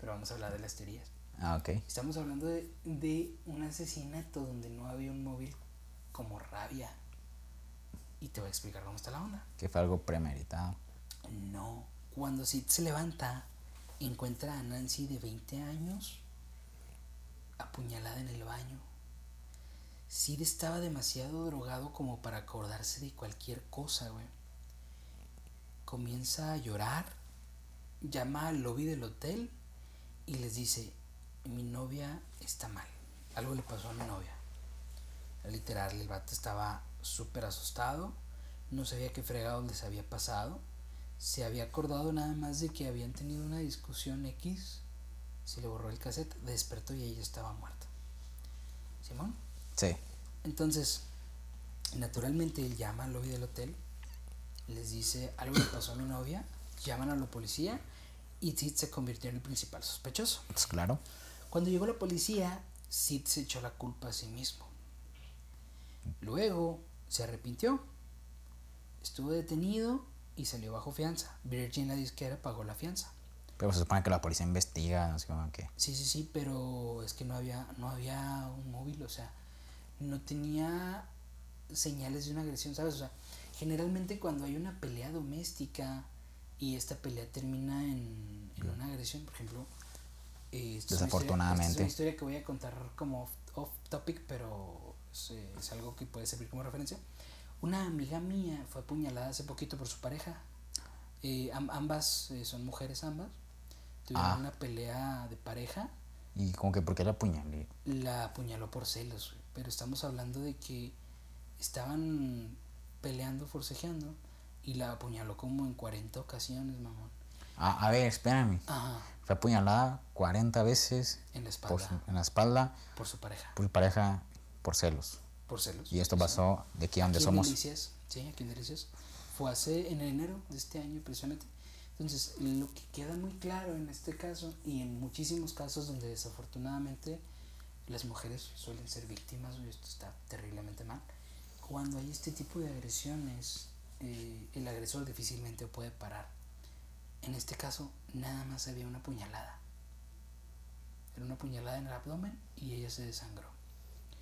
Pero vamos a hablar de las teorías. Ah, ok. Estamos hablando de, de un asesinato donde no había un móvil como rabia. Y te voy a explicar cómo está la onda. Que fue algo premeditado. No. Cuando Sid se levanta, encuentra a Nancy de 20 años apuñalada en el baño. Sid estaba demasiado drogado como para acordarse de cualquier cosa, güey. Comienza a llorar, llama al lobby del hotel y les dice, mi novia está mal. Algo le pasó a mi novia. Literal, el vato estaba súper asustado, no sabía qué fregado les había pasado, se había acordado nada más de que habían tenido una discusión X, se le borró el cassette, despertó y ella estaba muerta. ¿Simón? Sí. Entonces, naturalmente él llama al lobby del hotel, les dice algo le pasó a mi novia, llaman a la policía y Sid se convirtió en el principal sospechoso. Pues claro. Cuando llegó la policía, Sid se echó la culpa a sí mismo. Luego se arrepintió, estuvo detenido y salió bajo fianza. Virgin, la disquera, pagó la fianza. Pero se supone que la policía investiga, no sé cómo que. Sí, sí, sí, pero es que no había, no había un móvil, o sea, no tenía señales de una agresión, ¿sabes? O sea, generalmente cuando hay una pelea doméstica y esta pelea termina en, en una agresión, por ejemplo, eh, es una historia- Desafortunadamente. esta es una historia que voy a contar como off, off topic, pero es, es algo que puede servir como referencia. Una amiga mía fue apuñalada hace poquito por su pareja. Eh, am- ambas eh, son mujeres, ambas. Tuvieron Ah. una pelea de pareja Y como que, ¿por qué la apuñalé? la apuñaló por celos, pero estamos hablando de que estaban peleando, forcejeando, y la apuñaló como en 40 ocasiones, mamón. A ver, espérame. Ajá, Fue apuñalada 40 veces en la por espalda, su- en la espalda por su pareja, por su pareja por celos. por celos. Y esto pasó de aquí a donde somos. Delicias, sí, aquí en Delicias. Fue hace en enero de este año precisamente. Entonces, lo que queda muy claro en este caso y en muchísimos casos donde desafortunadamente las mujeres suelen ser víctimas, y esto está terriblemente mal, cuando hay este tipo de agresiones, eh, el agresor difícilmente puede parar. En este caso, nada más había una puñalada. Era una puñalada en el abdomen y ella se desangró.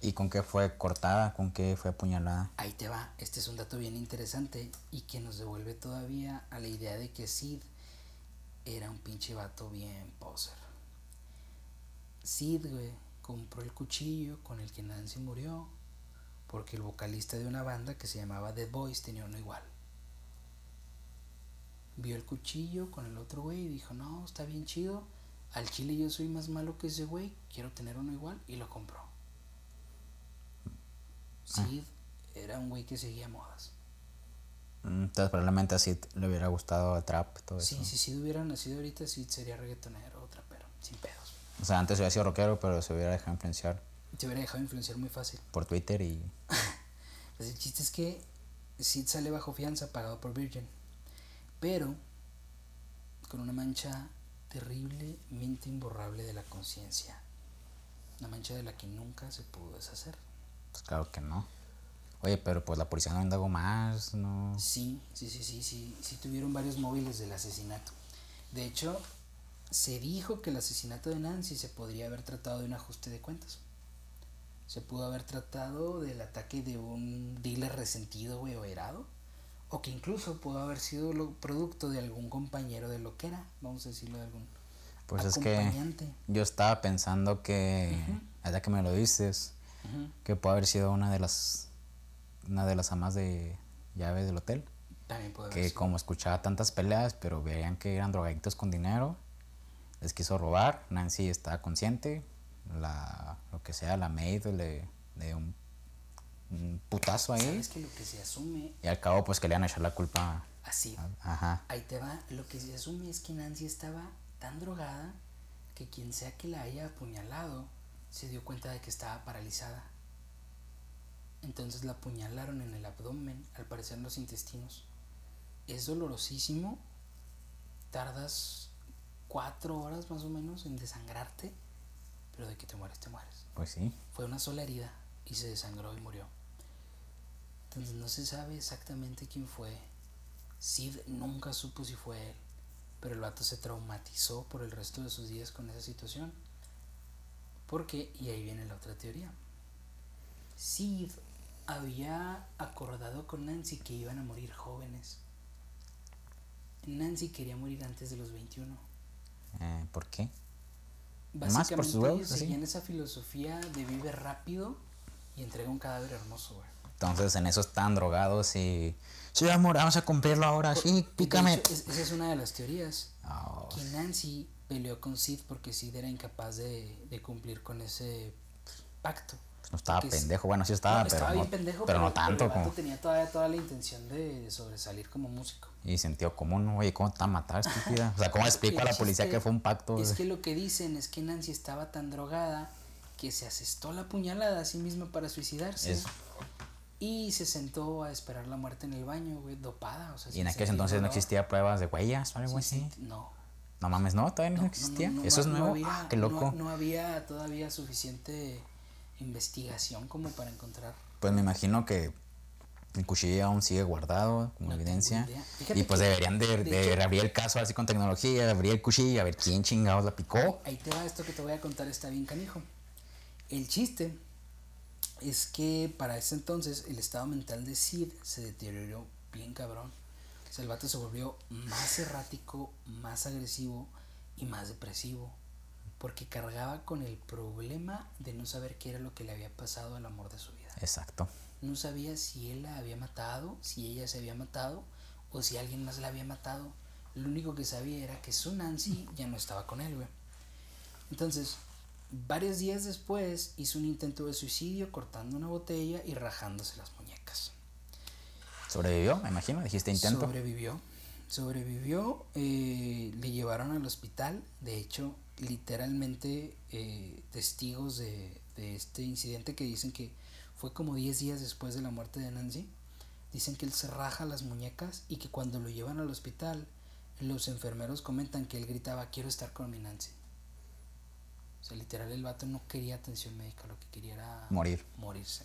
¿Y con qué fue cortada? ¿Con qué fue apuñalada? Ahí te va, este es un dato bien interesante y que nos devuelve todavía a la idea de que Sid era un pinche vato bien poser. Sid, güey, compró el cuchillo con el que Nancy murió porque el vocalista de una banda que se llamaba The Boys tenía uno igual. Vio el cuchillo con el otro güey y dijo, no, está bien chido, al chile yo soy más malo que ese güey, quiero tener uno igual y lo compró. Sid era un güey que seguía modas. Mm, Entonces probablemente así le hubiera gustado el trap, todo Sí, eso. si Sid hubiera nacido ahorita, Sid sería reggaetonero, otra, pero sin pedos. O sea, antes hubiera sido rockero, pero se hubiera dejado influenciar Te hubiera dejado influenciar muy fácil. por Twitter y... <laughs> Pues el chiste es que Sid sale bajo fianza pagado por Virgin, pero con una mancha terriblemente imborrable de la conciencia. Una mancha de la que nunca se pudo deshacer. Pues claro que no. Oye, pero pues la policía no indagó más, ¿no? Sí, sí, sí, sí, sí, sí tuvieron varios móviles del asesinato. De hecho, se dijo que el asesinato de Nancy se podría haber tratado de un ajuste de cuentas. Se pudo haber tratado del ataque de un dealer resentido, güey, o herado. O que incluso pudo haber sido lo, producto de algún compañero de lo que era, vamos a decirlo de algún Pues es que yo estaba pensando que, hasta que me lo dices, que puede haber sido una de las, una de las amas de llaves del hotel. También puede haber que sido. como escuchaba tantas peleas, pero veían que eran drogadictos con dinero, les quiso robar. Nancy estaba consciente, la, lo que sea, la maid le dio un, un putazo ahí. ¿Sabes que lo que se asume Y al cabo, pues que le iban a echar la culpa. así? Ajá. Ahí te va, lo que se asume es que Nancy estaba tan drogada que quien sea que la haya apuñalado se dio cuenta de que estaba paralizada. Entonces la apuñalaron en el abdomen, al parecer en los intestinos. Es dolorosísimo. Tardas cuatro horas más o menos en desangrarte, pero de que te mueres, te mueres. Pues sí. Fue una sola herida y se desangró y murió. Entonces no se sabe exactamente quién fue. Sid nunca supo si fue él, pero el vato se traumatizó por el resto de sus días con esa situación. Porque, y ahí viene la otra teoría, Sid había acordado con Nancy que iban a morir jóvenes. Nancy quería morir antes de los 21. Eh, ¿Por qué? Básicamente por sus huevos, seguían esa filosofía de vive rápido y entrega un cadáver hermoso, güey. Entonces en eso están drogados y... Sí, amor, vamos a cumplirlo ahora, sí, pícame. esa es una de las teorías. Oh. Que Nancy peleó con Sid porque Sid era incapaz de, de cumplir con ese pacto. No estaba pendejo, bueno, sí estaba, pero, estaba no, bien pendejo, pero, no tanto. Pero como... tenía todavía toda la intención de, sobresalir como músico. Y sentido común, oye, ¿cómo te va a matar, estúpida? O sea, ¿cómo <laughs> explico a la policía que fue un pacto? Es que lo que dicen es que Nancy estaba tan drogada que se asestó la puñalada a sí misma para suicidarse. Eso. Y se sentó a esperar la muerte en el baño, güey, dopada. O sea, y en aquel entonces no existía pruebas de huellas o algo así. no. No mames, no, todavía no, existía. Eso es nuevo. Había, ah, qué loco. no había todavía suficiente investigación como para encontrar. Pues me imagino que el cuchillo aún sigue guardado como evidencia. Y pues deberían de, abrir el caso así con tecnología, abrir el cuchillo a ver quién chingados la picó. Ahí te va esto que te voy a contar, está bien canijo. El chiste es que para ese entonces el estado mental de Sid se deterioró bien cabrón. O sea, el vato se volvió más errático, más agresivo y más depresivo porque cargaba con el problema de no saber qué era lo que le había pasado al amor de su vida. Exacto. No sabía si él la había matado, si ella se había matado o si alguien más la había matado. Lo único que sabía era que su Nancy ya no estaba con él, güey. Entonces, varios días después hizo un intento de suicidio cortando una botella y rajándose las muñecas. ¿Sobrevivió? Me imagino, dijiste intento. Sobrevivió. Sobrevivió, eh, le llevaron al hospital, de hecho literalmente eh, testigos de, este incidente que dicen que fue como 10 días después de la muerte de Nancy. Dicen que él se raja las muñecas y que cuando lo llevan al hospital, los enfermeros comentan que él gritaba, quiero estar con mi Nancy. Sea, literal el vato no quería atención médica, lo que quería era morir. Morirse.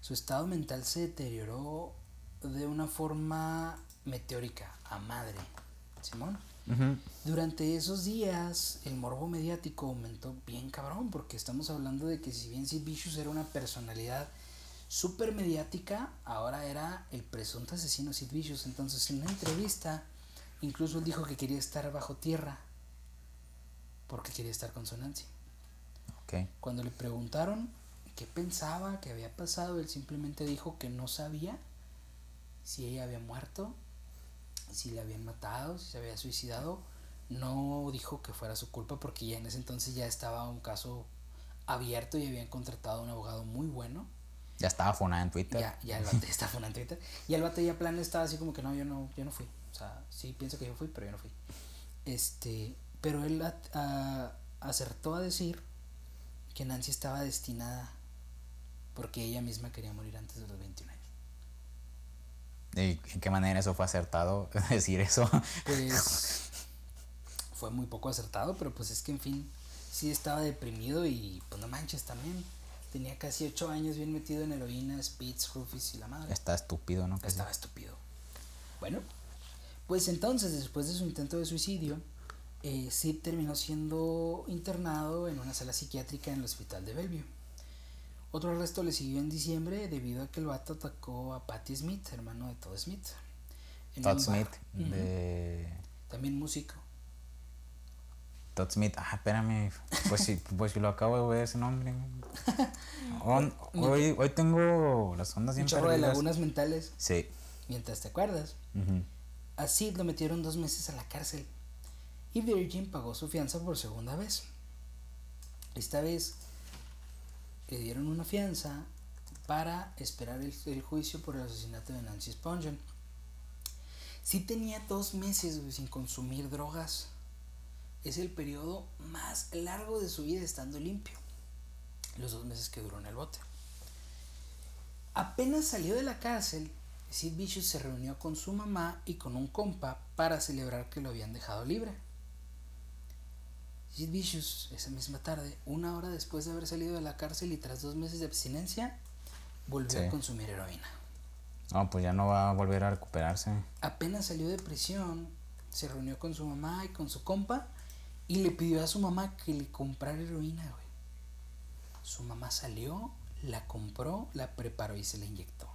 Su estado mental se deterioró de una forma meteórica, a madre. Simón. Durante esos días el morbo mediático aumentó bien cabrón porque estamos hablando de que si bien Sid Vicious era una personalidad súper mediática, ahora era el presunto asesino Sid Vicious. Entonces en una entrevista incluso él dijo que quería estar bajo tierra porque quería estar con su Nancy. Cuando le preguntaron qué pensaba, qué había pasado, él simplemente dijo que no sabía si ella había muerto si le habían matado, si se había suicidado. No dijo que fuera su culpa porque ya en ese entonces ya estaba un caso abierto y habían contratado a un abogado muy bueno. Ya estaba fonada en Twitter. Ya, ya el vato estaba fonada en Twitter. Y el vato ya plan estaba así como que no, yo no, yo no fui. O sea, sí pienso que yo fui, pero yo no fui. Este, pero él acertó a decir que Nancy estaba destinada porque ella misma quería morir antes de los 21 años. ¿En qué manera eso fue acertado <laughs> decir eso? Pues fue muy poco acertado, pero pues es que en fin, sí estaba deprimido y pues no manches también. Tenía casi ocho años bien metido en heroína, speeds, rufis y la madre. Está estúpido, ¿no? Estaba estúpido. Bueno, pues entonces, después de su intento de suicidio, eh, Sid terminó siendo internado en una sala psiquiátrica en el hospital de Bellevue. Otro arresto le siguió en diciembre debido a que el vato atacó a Patti Smith, hermano de Todd Smith. Todd Smith, de... También músico. Todd Smith, ah, espérame, pues si, <laughs> pues lo acabo de ver ese nombre. <laughs> hoy, hoy tengo las ondas bien Un chorro de lagunas mentales. Sí. Mientras te acuerdas. Así lo metieron dos meses a la cárcel. Y Virgin pagó su fianza por segunda vez. Esta vez le dieron una fianza para esperar el, juicio por el asesinato de Nancy Spungen. Sí tenía dos meses sin consumir drogas. es el periodo más largo de su vida estando limpio. Los dos meses que duró en el bote. Apenas salió de la cárcel, Sid Vicious se reunió con su mamá y con un compa para celebrar que lo habían dejado libre. Sid Vicious, esa misma tarde, una hora después de haber salido de la cárcel y tras dos meses de abstinencia, volvió Sí. a consumir heroína. No, pues ya no va a volver a recuperarse. Apenas salió de prisión, se reunió con su mamá y con su compa y le pidió a su mamá que le comprara heroína, güey. Su mamá salió, la compró, la preparó y se la inyectó.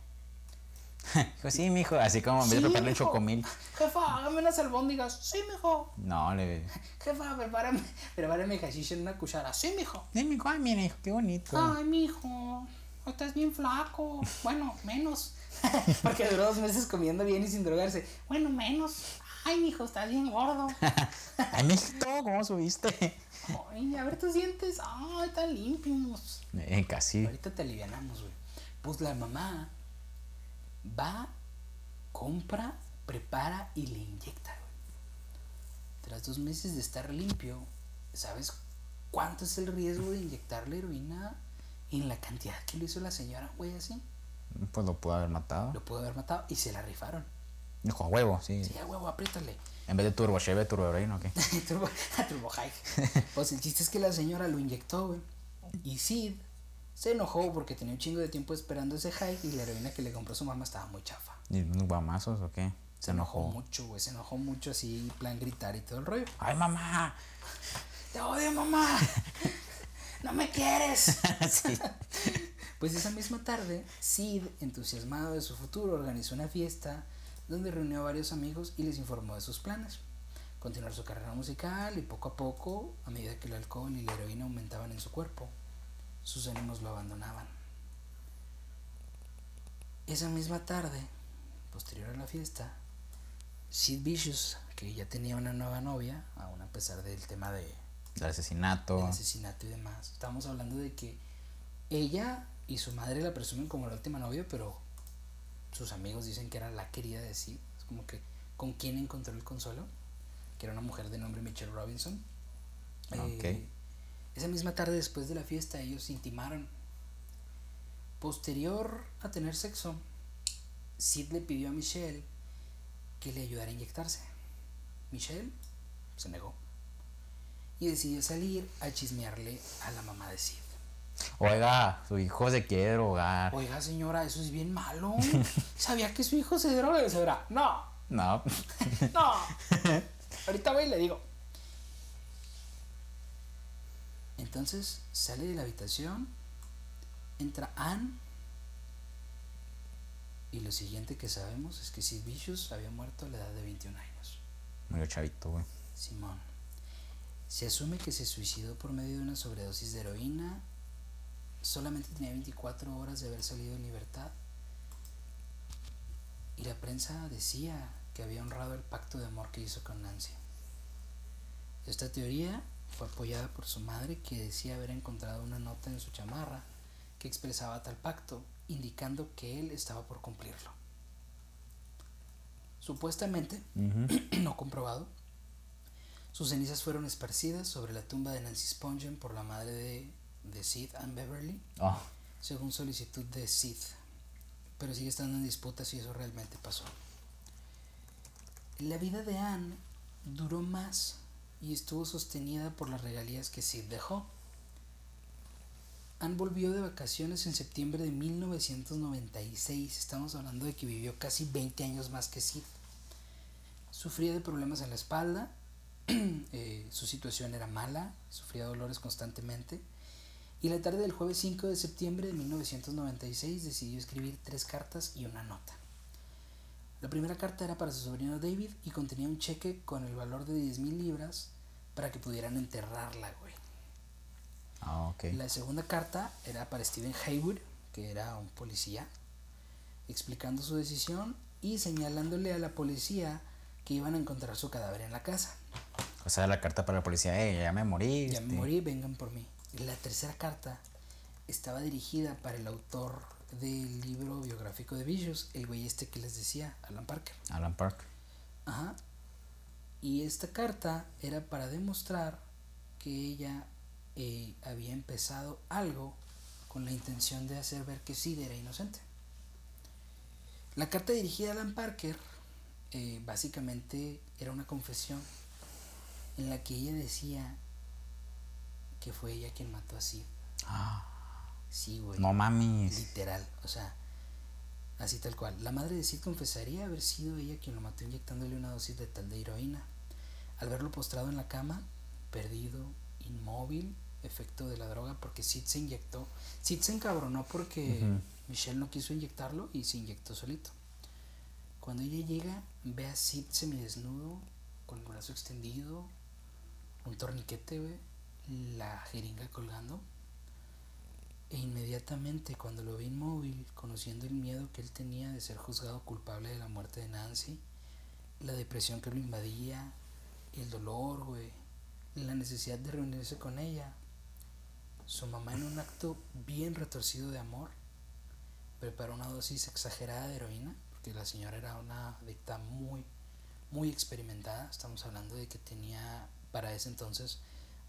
<laughs> Dijo, sí, mijo. Así como en vez de prepararle chocomil. Jefa, hágame unas albóndigas. Sí, mijo. No, le. Jefa, prepárame, prepárame hashish en una cuchara. Sí, mijo. Sí, mijo, ay, mira, hijo, qué bonito. Ay, mijo, estás bien flaco. Bueno, menos. <laughs> Porque duró dos meses comiendo bien y sin drogarse. Bueno, menos. Ay, mijo, estás bien gordo. <laughs> Ay, mijito, ¿cómo subiste? Ay, a ver tus dientes. Ay, están limpios. Eh, casi. Ahorita te alivianamos, güey. Pues la mamá va, compra, prepara y le inyecta, güey. Tras dos meses de estar limpio, ¿sabes cuánto es el riesgo de inyectarle heroína en la cantidad que lo hizo la señora, güey, así? Pues lo pudo haber matado. Lo pudo haber matado y se la rifaron. Dijo, a huevo, sí. Sí, a huevo, apriétale. En vez de turbo Chevy, turbo heroína, ¿o qué? <laughs> turbo, <laughs> turbo high. <laughs> Pues el chiste es que la señora lo inyectó, güey. Y Sid se enojó porque tenía un chingo de tiempo esperando ese high y la heroína que le compró su mamá estaba muy chafa. ¿Y guamazos o qué? Se enojó. mucho, güey. Se enojó mucho así, en plan gritar y todo el rollo. ¡Ay, mamá! ¡Te odio, mamá! <laughs> ¡No me quieres! <laughs> sí. Pues esa misma tarde, Sid, entusiasmado de su futuro, organizó una fiesta donde reunió a varios amigos y les informó de sus planes. Continuar su carrera musical y poco a poco, a medida que el alcohol y la heroína aumentaban en su cuerpo, sus ánimos lo abandonaban. Esa misma tarde, posterior a la fiesta, Sid Vicious, que ya tenía una nueva novia, aún a pesar del tema de, Del asesinato. del asesinato y demás. Estamos hablando de que ella y su madre la presumen como la última novia, pero sus amigos dicen que era la querida de Sid. Es como que con quién encontró el consuelo, que era una mujer de nombre Michelle Robinson. Ok. Eh, esa misma tarde después de la fiesta ellos se intimaron. Posterior a tener sexo, Sid le pidió a Michelle que le ayudara a inyectarse. Michelle se negó y decidió salir a chismearle a la mamá de Sid. Oiga, su hijo se quiere drogar. Oiga, señora, eso es bien malo. <laughs> ¿Sabía que su hijo se droga? Y señora, no, No. <laughs> no. Ahorita voy y le digo. Entonces sale de la habitación, entra Anne. Y lo siguiente que sabemos es que Sid Vicious había muerto a la edad de 21 años. Murió chavito, güey. Simón. Se asume que se suicidó por medio de una sobredosis de heroína. Solamente tenía 24 horas de haber salido en libertad. Y la prensa decía que había honrado el pacto de amor que hizo con Nancy. Esta teoría fue apoyada por su madre que decía haber encontrado una nota en su chamarra que expresaba tal pacto, indicando que él estaba por cumplirlo. Supuestamente, <clears throat> no comprobado, sus cenizas fueron esparcidas sobre la tumba de Nancy Spungen por la madre de, de Sid and Beverly, Oh, según solicitud de Sid, pero sigue estando en disputa si eso realmente pasó. La vida de Anne duró más y estuvo sostenida por las regalías que Sid dejó. Anne volvió de vacaciones en septiembre de 1996, estamos hablando de que vivió casi 20 años más que Sid. Sufría de problemas en la espalda, <clears throat> eh, su situación era mala, sufría dolores constantemente. Y la tarde del jueves 5 de septiembre de 1996 decidió escribir tres cartas y una nota. La primera carta era para su sobrino David y contenía un cheque con el valor de 10 mil libras para que pudieran enterrarla, güey. ah, ok. La segunda carta era para Stephen Haywood, que era un policía, explicando su decisión y señalándole a la policía que iban a encontrar su cadáver en la casa. O sea, la carta para la policía, eh, ya me morí. Ya me morí, vengan por mí. La tercera carta estaba dirigida para el autor del libro biográfico de Vicious, el güey este que les decía, Alan Parker. Alan Park. Ajá. Y esta carta era para demostrar que ella eh, había empezado algo con la intención de hacer ver que Sid era inocente. La carta dirigida a Alan Parker eh, básicamente era una confesión en la que ella decía que fue ella quien mató a Sid. Sí, güey. No mames. Literal, o sea, así tal cual. La madre de Sid confesaría haber sido ella quien lo mató inyectándole una dosis de tal de heroína. Al verlo postrado en la cama, perdido, inmóvil, efecto de la droga, porque Sid se inyectó. Sid se encabronó porque Michelle no quiso inyectarlo y se inyectó solito. Cuando ella llega, ve a Sid semidesnudo, con el brazo extendido, un torniquete, güey, la jeringa colgando. E inmediatamente cuando lo ve inmóvil, conociendo el miedo que él tenía de ser juzgado culpable de la muerte de Nancy, la depresión que lo invadía, el dolor, güey, la necesidad de reunirse con ella, su mamá en un acto bien retorcido de amor, preparó una dosis exagerada de heroína, porque la señora era una adicta muy, muy experimentada, estamos hablando de que tenía para ese entonces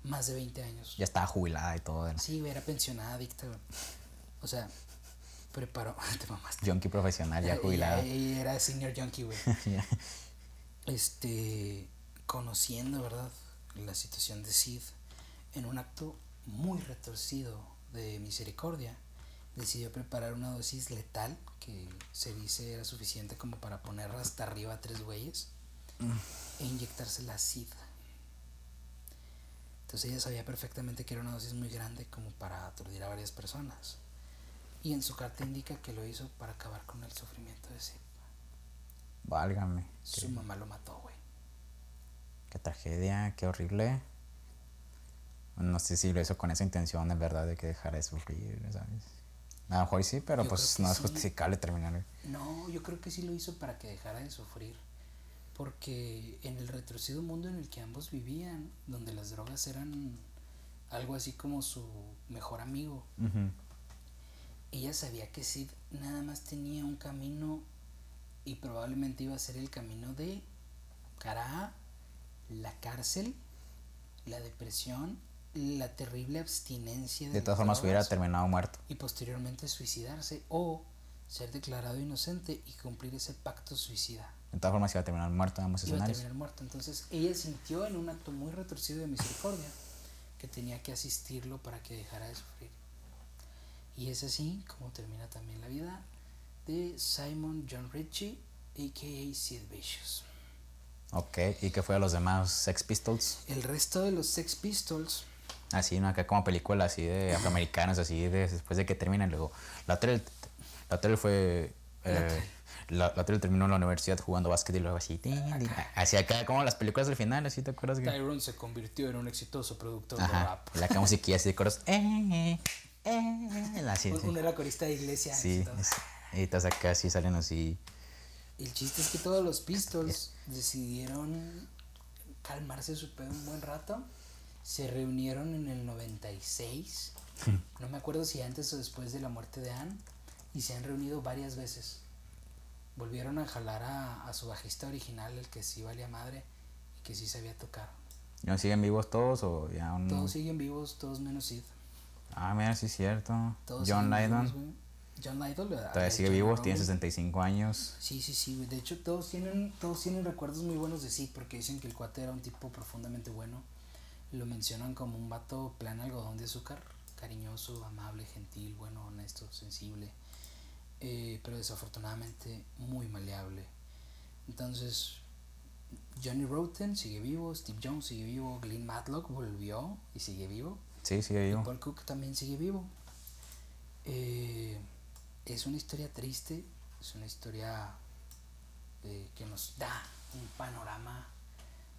más de 20 años. Ya estaba jubilada y todo. ¿no? Sí, güey, era pensionada, adicta, güey. O sea, preparó. <laughs> Te mamaste. Junkie profesional, ya Ella- jubilada. Ella, era senior junkie, güey. <laughs> Este. Conociendo, ¿verdad? La situación de Sid, en un acto muy retorcido de misericordia, decidió preparar una dosis letal que se dice era suficiente como para poner hasta arriba a tres güeyes e inyectársela a Sid. Entonces ella sabía perfectamente que era una dosis muy grande como para aturdir a varias personas. Y en su carta indica que lo hizo para acabar con el sufrimiento de Sid. Válgame. Su mamá lo mató, güey. Qué tragedia, qué horrible. No sé si lo hizo con esa intención, en verdad, de que dejara de sufrir, ¿sabes? A lo mejor sí, pero Yo pues no es justificable terminar. No, yo creo que sí lo hizo para que dejara de sufrir. Porque en el retorcido mundo en el que ambos vivían, donde las drogas eran algo así como su mejor amigo, ella sabía que Sid nada más tenía un camino y probablemente iba a ser el camino de cara a la cárcel, la depresión, la terrible abstinencia de, De todas formas hubiera terminado muerto. y posteriormente suicidarse o ser declarado inocente y cumplir ese pacto suicida. De todas formas iba a terminar muerto en ambos Iba a escenarios. terminar muerto. Entonces ella sintió en un acto muy retorcido de misericordia que tenía que asistirlo para que dejara de sufrir. Y es así como termina también la vida de Simon John Ritchie, a.k.a. Sid Vicious. Ok, ¿y qué fue a los demás Sex Pistols? El resto de los Sex Pistols Así, ¿no? Acá como película así de afroamericanos, así de después de que terminan luego. La tele, la tele fue... eh, la, la tele terminó en la universidad jugando básquet y luego así... tin, tin, Así acá como las películas del final, así te acuerdas que... Tyrone se convirtió en un exitoso productor de Ajá, rap. la acá musiquilla así de coros... Eh, eh, eh, así, sí. Uno era corista de iglesia. Sí, y todas acá sí salen así... El chiste es que todos los Pistols decidieron calmarse su pedo un buen rato. Se reunieron en el 96. No me acuerdo si antes o después de la muerte de Anne. Y se han reunido varias veces. Volvieron a jalar a, a su bajista original, el que sí valía madre y que sí sabía tocar. ¿No siguen vivos todos o ya un... Todos siguen vivos, todos menos Sid. Ah, mira, sí es cierto. Todos John Lydon vivos. John Lydon todavía sigue vivo, tiene 65 años. Sí, sí, sí, güey. De hecho, todos tienen, todos tienen recuerdos muy buenos de Sid porque dicen que el cuate era un tipo profundamente bueno. Lo mencionan como un vato plan algodón de azúcar, cariñoso, amable, gentil, bueno, honesto, sensible. Eh, pero desafortunadamente muy maleable. Entonces, Johnny Roten sigue vivo, Steve Jones sigue vivo, Glenn Matlock volvió y sigue vivo. Sí, sigue Y vivo. Paul Cook también sigue vivo. Eh, es una historia triste, es una historia eh, que nos da un panorama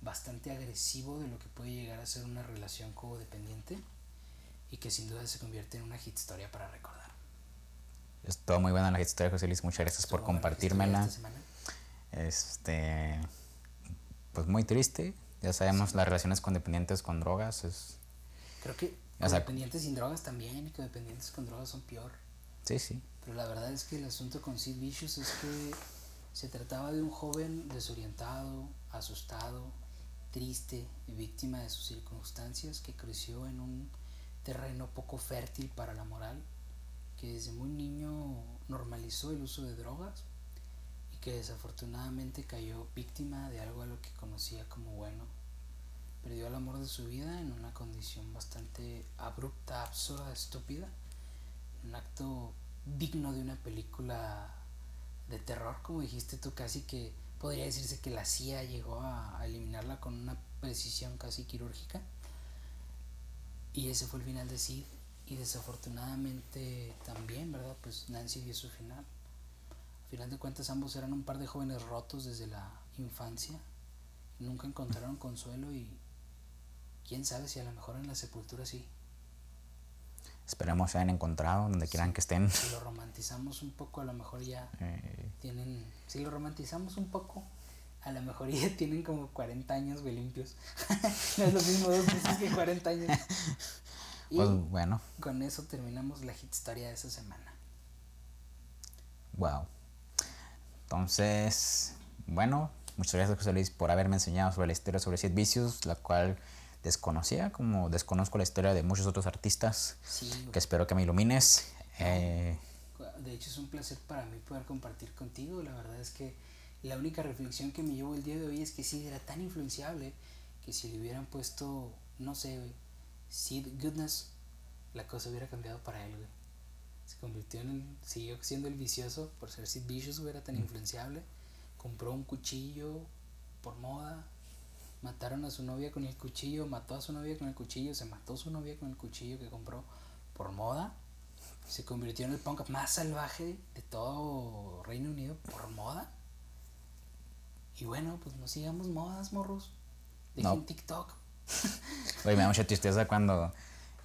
bastante agresivo de lo que puede llegar a ser una relación codependiente y que sin duda se convierte en una hit historia para recordar. Es todo muy buena la historia, José Luis. Muchas gracias por Estuvo compartírmela. esta. Este. Pues muy triste. Ya sabemos las relaciones con dependientes con drogas. Es, Creo que O sea- codependientes sin drogas también y codependientes con drogas son peor. sí, sí. Pero la verdad es que el asunto con Sid Vicious es que se trataba de un joven desorientado, asustado triste víctima de sus circunstancias, que creció en un terreno poco fértil para la moral, que desde muy niño normalizó el uso de drogas y que desafortunadamente cayó víctima de algo a lo que conocía como bueno. Perdió el amor de su vida en una condición bastante abrupta, absurda, estúpida, un acto digno de una película de terror, como dijiste tú, casi que podría decirse que la CIA llegó a, eliminarla con una precisión casi quirúrgica. Y ese fue el final de Sid. Y desafortunadamente también, ¿verdad? Pues Nancy dio su final. Al final de cuentas ambos eran un par de jóvenes rotos desde la infancia. Nunca encontraron consuelo y quién sabe si a lo mejor en la sepultura sí. Esperemos se hayan encontrado donde quieran que estén. Si lo romantizamos un poco, a lo mejor ya <laughs> eh. tienen. Si lo romantizamos un poco, a lo mejor ya tienen como 40 años, güey, limpios. <laughs> no es lo mismo dos meses que 40 años. <laughs> Y pues bueno. Con eso terminamos la hit historia de esa semana. Wow. Entonces, bueno, muchas gracias José Luis por haberme enseñado sobre la historia sobre Sid Vicious, la cual desconocía, como desconozco la historia de muchos otros artistas, que espero que me ilumines. Eh, de hecho es un placer para mí poder compartir contigo, la verdad es que la única reflexión que me llevo el día de hoy es que Sid era tan influenciable que si le hubieran puesto, no sé, Sid Goodness, la cosa hubiera cambiado para él, Se convirtió en, siguió siendo el vicioso por ser Sid Vicious, era tan influenciable. Compró un cuchillo por moda, mataron a su novia con el cuchillo, mató a su novia con el cuchillo, se mató a su novia con el cuchillo que compró por moda. Se convirtió en el punk más salvaje de todo Reino Unido por moda. Y bueno, pues no sigamos modas, morros. Dejen TikTok. Oye, me da mucha tristeza cuando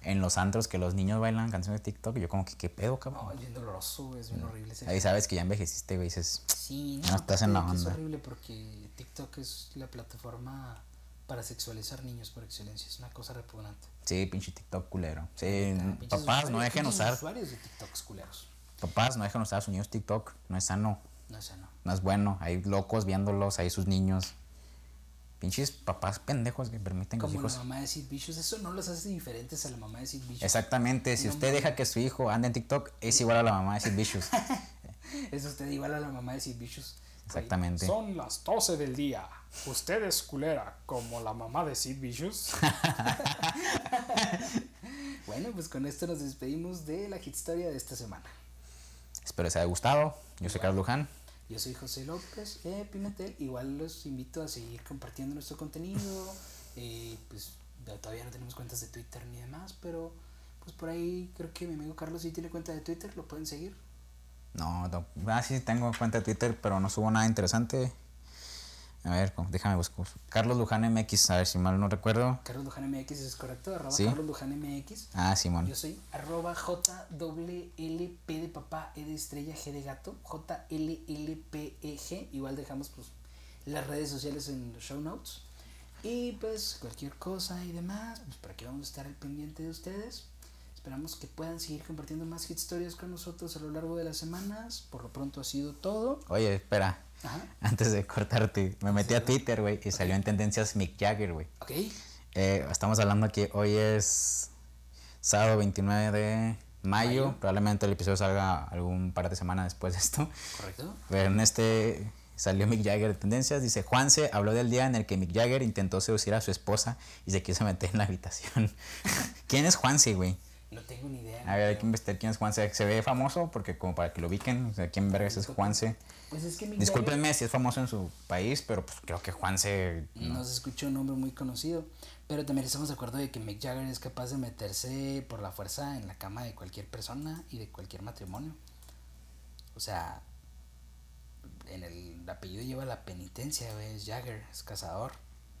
en los antros que los niños bailan canciones de TikTok, yo como que qué pedo, cabrón. No, es bien doloroso, es bien horrible. Ahí sabes que ya envejeciste, güey, dices. Sí, no, estás en la onda. Es horrible porque TikTok es la plataforma para sexualizar niños por excelencia, es una cosa repugnante. Sí, pinche TikTok culero. Sí, papás no dejen usar. usuarios de TikToks culeros. Papás no dejen usar a sus niños TikTok, no es sano. No es sano. No es bueno, hay locos viéndolos, hay sus niños. Pinches papás pendejos que permiten que hijos. Como la mamá de Sid Vicious, eso no los hace diferentes a la mamá de Sid Vicious. Exactamente, si usted deja que su hijo ande en TikTok, es igual a la mamá de Sid Vicious. <laughs> es usted igual a la mamá de Sid Vicious. Exactamente. Son las 12 del día. Usted es culera como la mamá de Sid Vicious. <laughs> bueno, pues con esto nos despedimos de la hit historia de esta semana. Espero les haya gustado. Yo soy Carlos Luján. Yo soy José López eh, Pimentel. Igual los invito a seguir compartiendo nuestro contenido. <laughs> Eh, pues todavía no tenemos cuentas de Twitter ni demás, pero pues por ahí creo que mi amigo Carlos sí tiene cuenta de Twitter, lo pueden seguir. No, no ah, sí tengo cuenta de Twitter, pero no subo nada interesante. A ver, déjame buscar. Carlos Luján MX, a ver si mal no recuerdo. Carlos Luján MX es correcto, arroba Carlos Luján MX. Ah, Simón. Yo soy arroba P de papá, E de estrella, G de gato, JLLPEG. Igual dejamos pues las redes sociales en los show notes. Y pues cualquier cosa y demás, pues para que vamos a estar al pendiente de ustedes. Esperamos que puedan seguir compartiendo más hit stories con nosotros a lo largo de las semanas. Por lo pronto ha sido todo. Oye, espera. Antes de cortarte, me metí a Twitter, güey, y salió en tendencias Mick Jagger, güey. Ok. Eh, estamos hablando que hoy es sábado 29 de mayo. Probablemente el episodio salga algún par de semanas después de esto. Correcto. Pero en este salió Mick Jagger de tendencias. Dice: Juanse habló del día en el que Mick Jagger intentó seducir a su esposa y se quiso meter en la habitación. <laughs> ¿Quién es Juanse, güey? No tengo ni idea. A ver, hay que investigar quién es Juanse. Se ve famoso porque como para que lo ubiquen, o sea, quién verga es Juanse. Pues es que Discúlpenme si es famoso en su país, pero pues creo que Juanse... No. no se escucha un nombre muy conocido. Pero también estamos de acuerdo de que Mick Jagger es capaz de meterse por la fuerza en la cama de cualquier persona y de cualquier matrimonio. O sea, en el apellido lleva la penitencia, es Jagger, es cazador,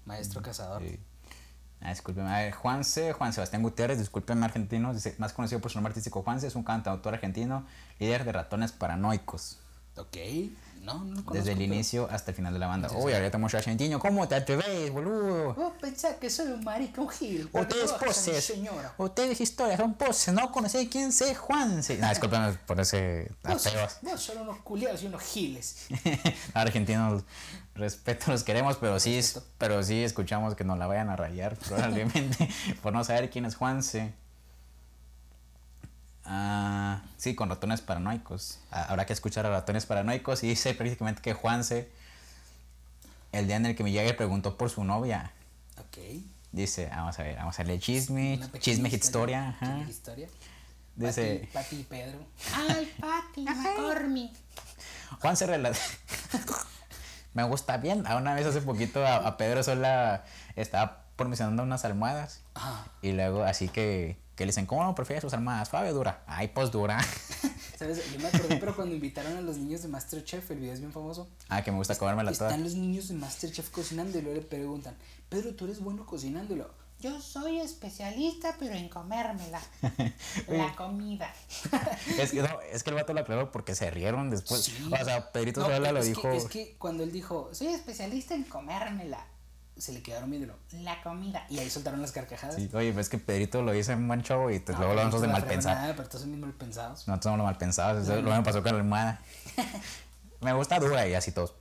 maestro cazador. Sí. Ah, discúlpeme, a ver, Juanse, Juan Sebastián Gutiérrez, discúlpeme argentino, más conocido por su nombre artístico Juanse, es un cantautor argentino, líder de ratones paranoicos. Ok. No, no. Desde el pero- inicio hasta el final de la banda. Uy, ahorita tenemos argentino. ¿Cómo te atreves, boludo? Vos pensás que soy un marica, un gil. Ustedes poses. Señora. Ustedes historias son poses. No conocéis quién es Juanse. No, discúlpame por ese Vos, vos son unos culiados y unos giles. <laughs> Argentinos, respeto, los queremos, pero sí, Respeto. pero sí escuchamos que nos la vayan a rayar probablemente <laughs> por no saber quién es Juanse. Ah, sí, con ratones paranoicos. Ah, Habrá que escuchar a ratones paranoicos y dice prácticamente que Juanse, el día en el que Miyagi preguntó por su novia, Ok. dice, vamos a ver, vamos a leer chisme, chisme historia, ajá. Chisme historia. Dice, Pati, Pati y Pedro. Ay, Pati, McCormick. Juan se relata. <laughs> Me gusta bien. A una vez hace poquito a, a Pedro Sola estaba promocionando unas almohadas. Ajá. Y luego así que, que le dicen, ¿cómo prefieres sus almohadas? ¿Suave o dura? Ay, pues dura. <laughs> ¿Sabes? Yo me acordé, pero cuando invitaron a los niños de Masterchef, el video es bien famoso. ah, que me gusta comérmela toda. Están los niños de Masterchef cocinando y luego le preguntan, Pedro, ¿tú eres bueno luego, yo soy especialista, pero en comérmela. <laughs> La comida. <laughs> Es que, no, es que el vato lo aclaró porque se rieron después. Sí. O sea, Pedrito No, Sola lo es dijo. Que, es que cuando él dijo, soy especialista en comérmela, se le quedaron viendo la comida. Y ahí soltaron las carcajadas. Sí, oye, ves que Pedrito lo dice en buen show y pues, No, luego lo nosotros de no mal nada, pero todos mal pensados. Nosotros somos los mal pensados. Eso lo mismo pasó con la almohada. <laughs> me gusta dura y así todos.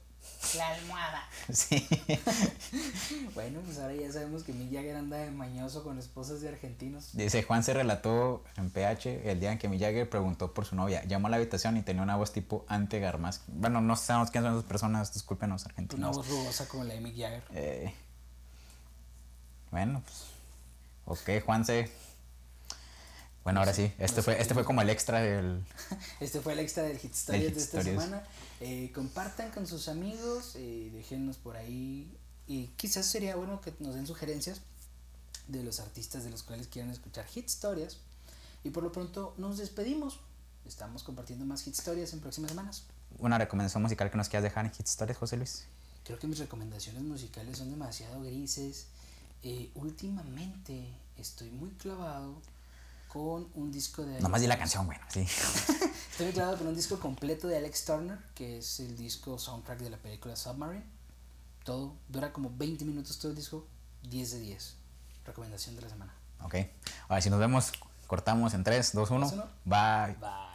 La almohada. <laughs> Sí. <laughs> Bueno, pues ahora ya sabemos que Mick Jagger anda de mañoso con esposas de argentinos. Dice, Juan se relató en PH el día en que Mick Jagger preguntó por su novia. Llamó a la habitación y tenía una voz tipo ante Garmas. Bueno, no sabemos quiénes son esas personas, discúlpenos Una argentinos. voz rugosa como la de Mick Jagger. Eh, bueno, pues. Ok, Juanse. Bueno, ahora sí. Este fue, este fue como el extra del. <laughs> Este fue el extra del Hit Stories Hit de esta Stories. semana. Eh, compartan con sus amigos, eh, déjennos por ahí. Y quizás sería bueno que nos den sugerencias de los artistas de los cuales quieran escuchar Hit Stories. Y por lo pronto nos despedimos. Estamos compartiendo más Hit Stories en próximas semanas. Una recomendación musical que nos quieras dejar en Hit Stories, José Luis. Creo que mis recomendaciones musicales son demasiado grises. Eh, últimamente estoy muy clavado con un disco de... Nomás di la canción, bueno, sí. <laughs> Estoy muy clavado con un disco completo de Alex Turner, que es el disco soundtrack de la película Submarine. Todo, dura como 20 minutos todo el disco, 10 de 10. Recomendación de la semana. Ok. Ahora, si nos vemos, cortamos en 3, 2, 1. Dos, uno. Bye. Bye.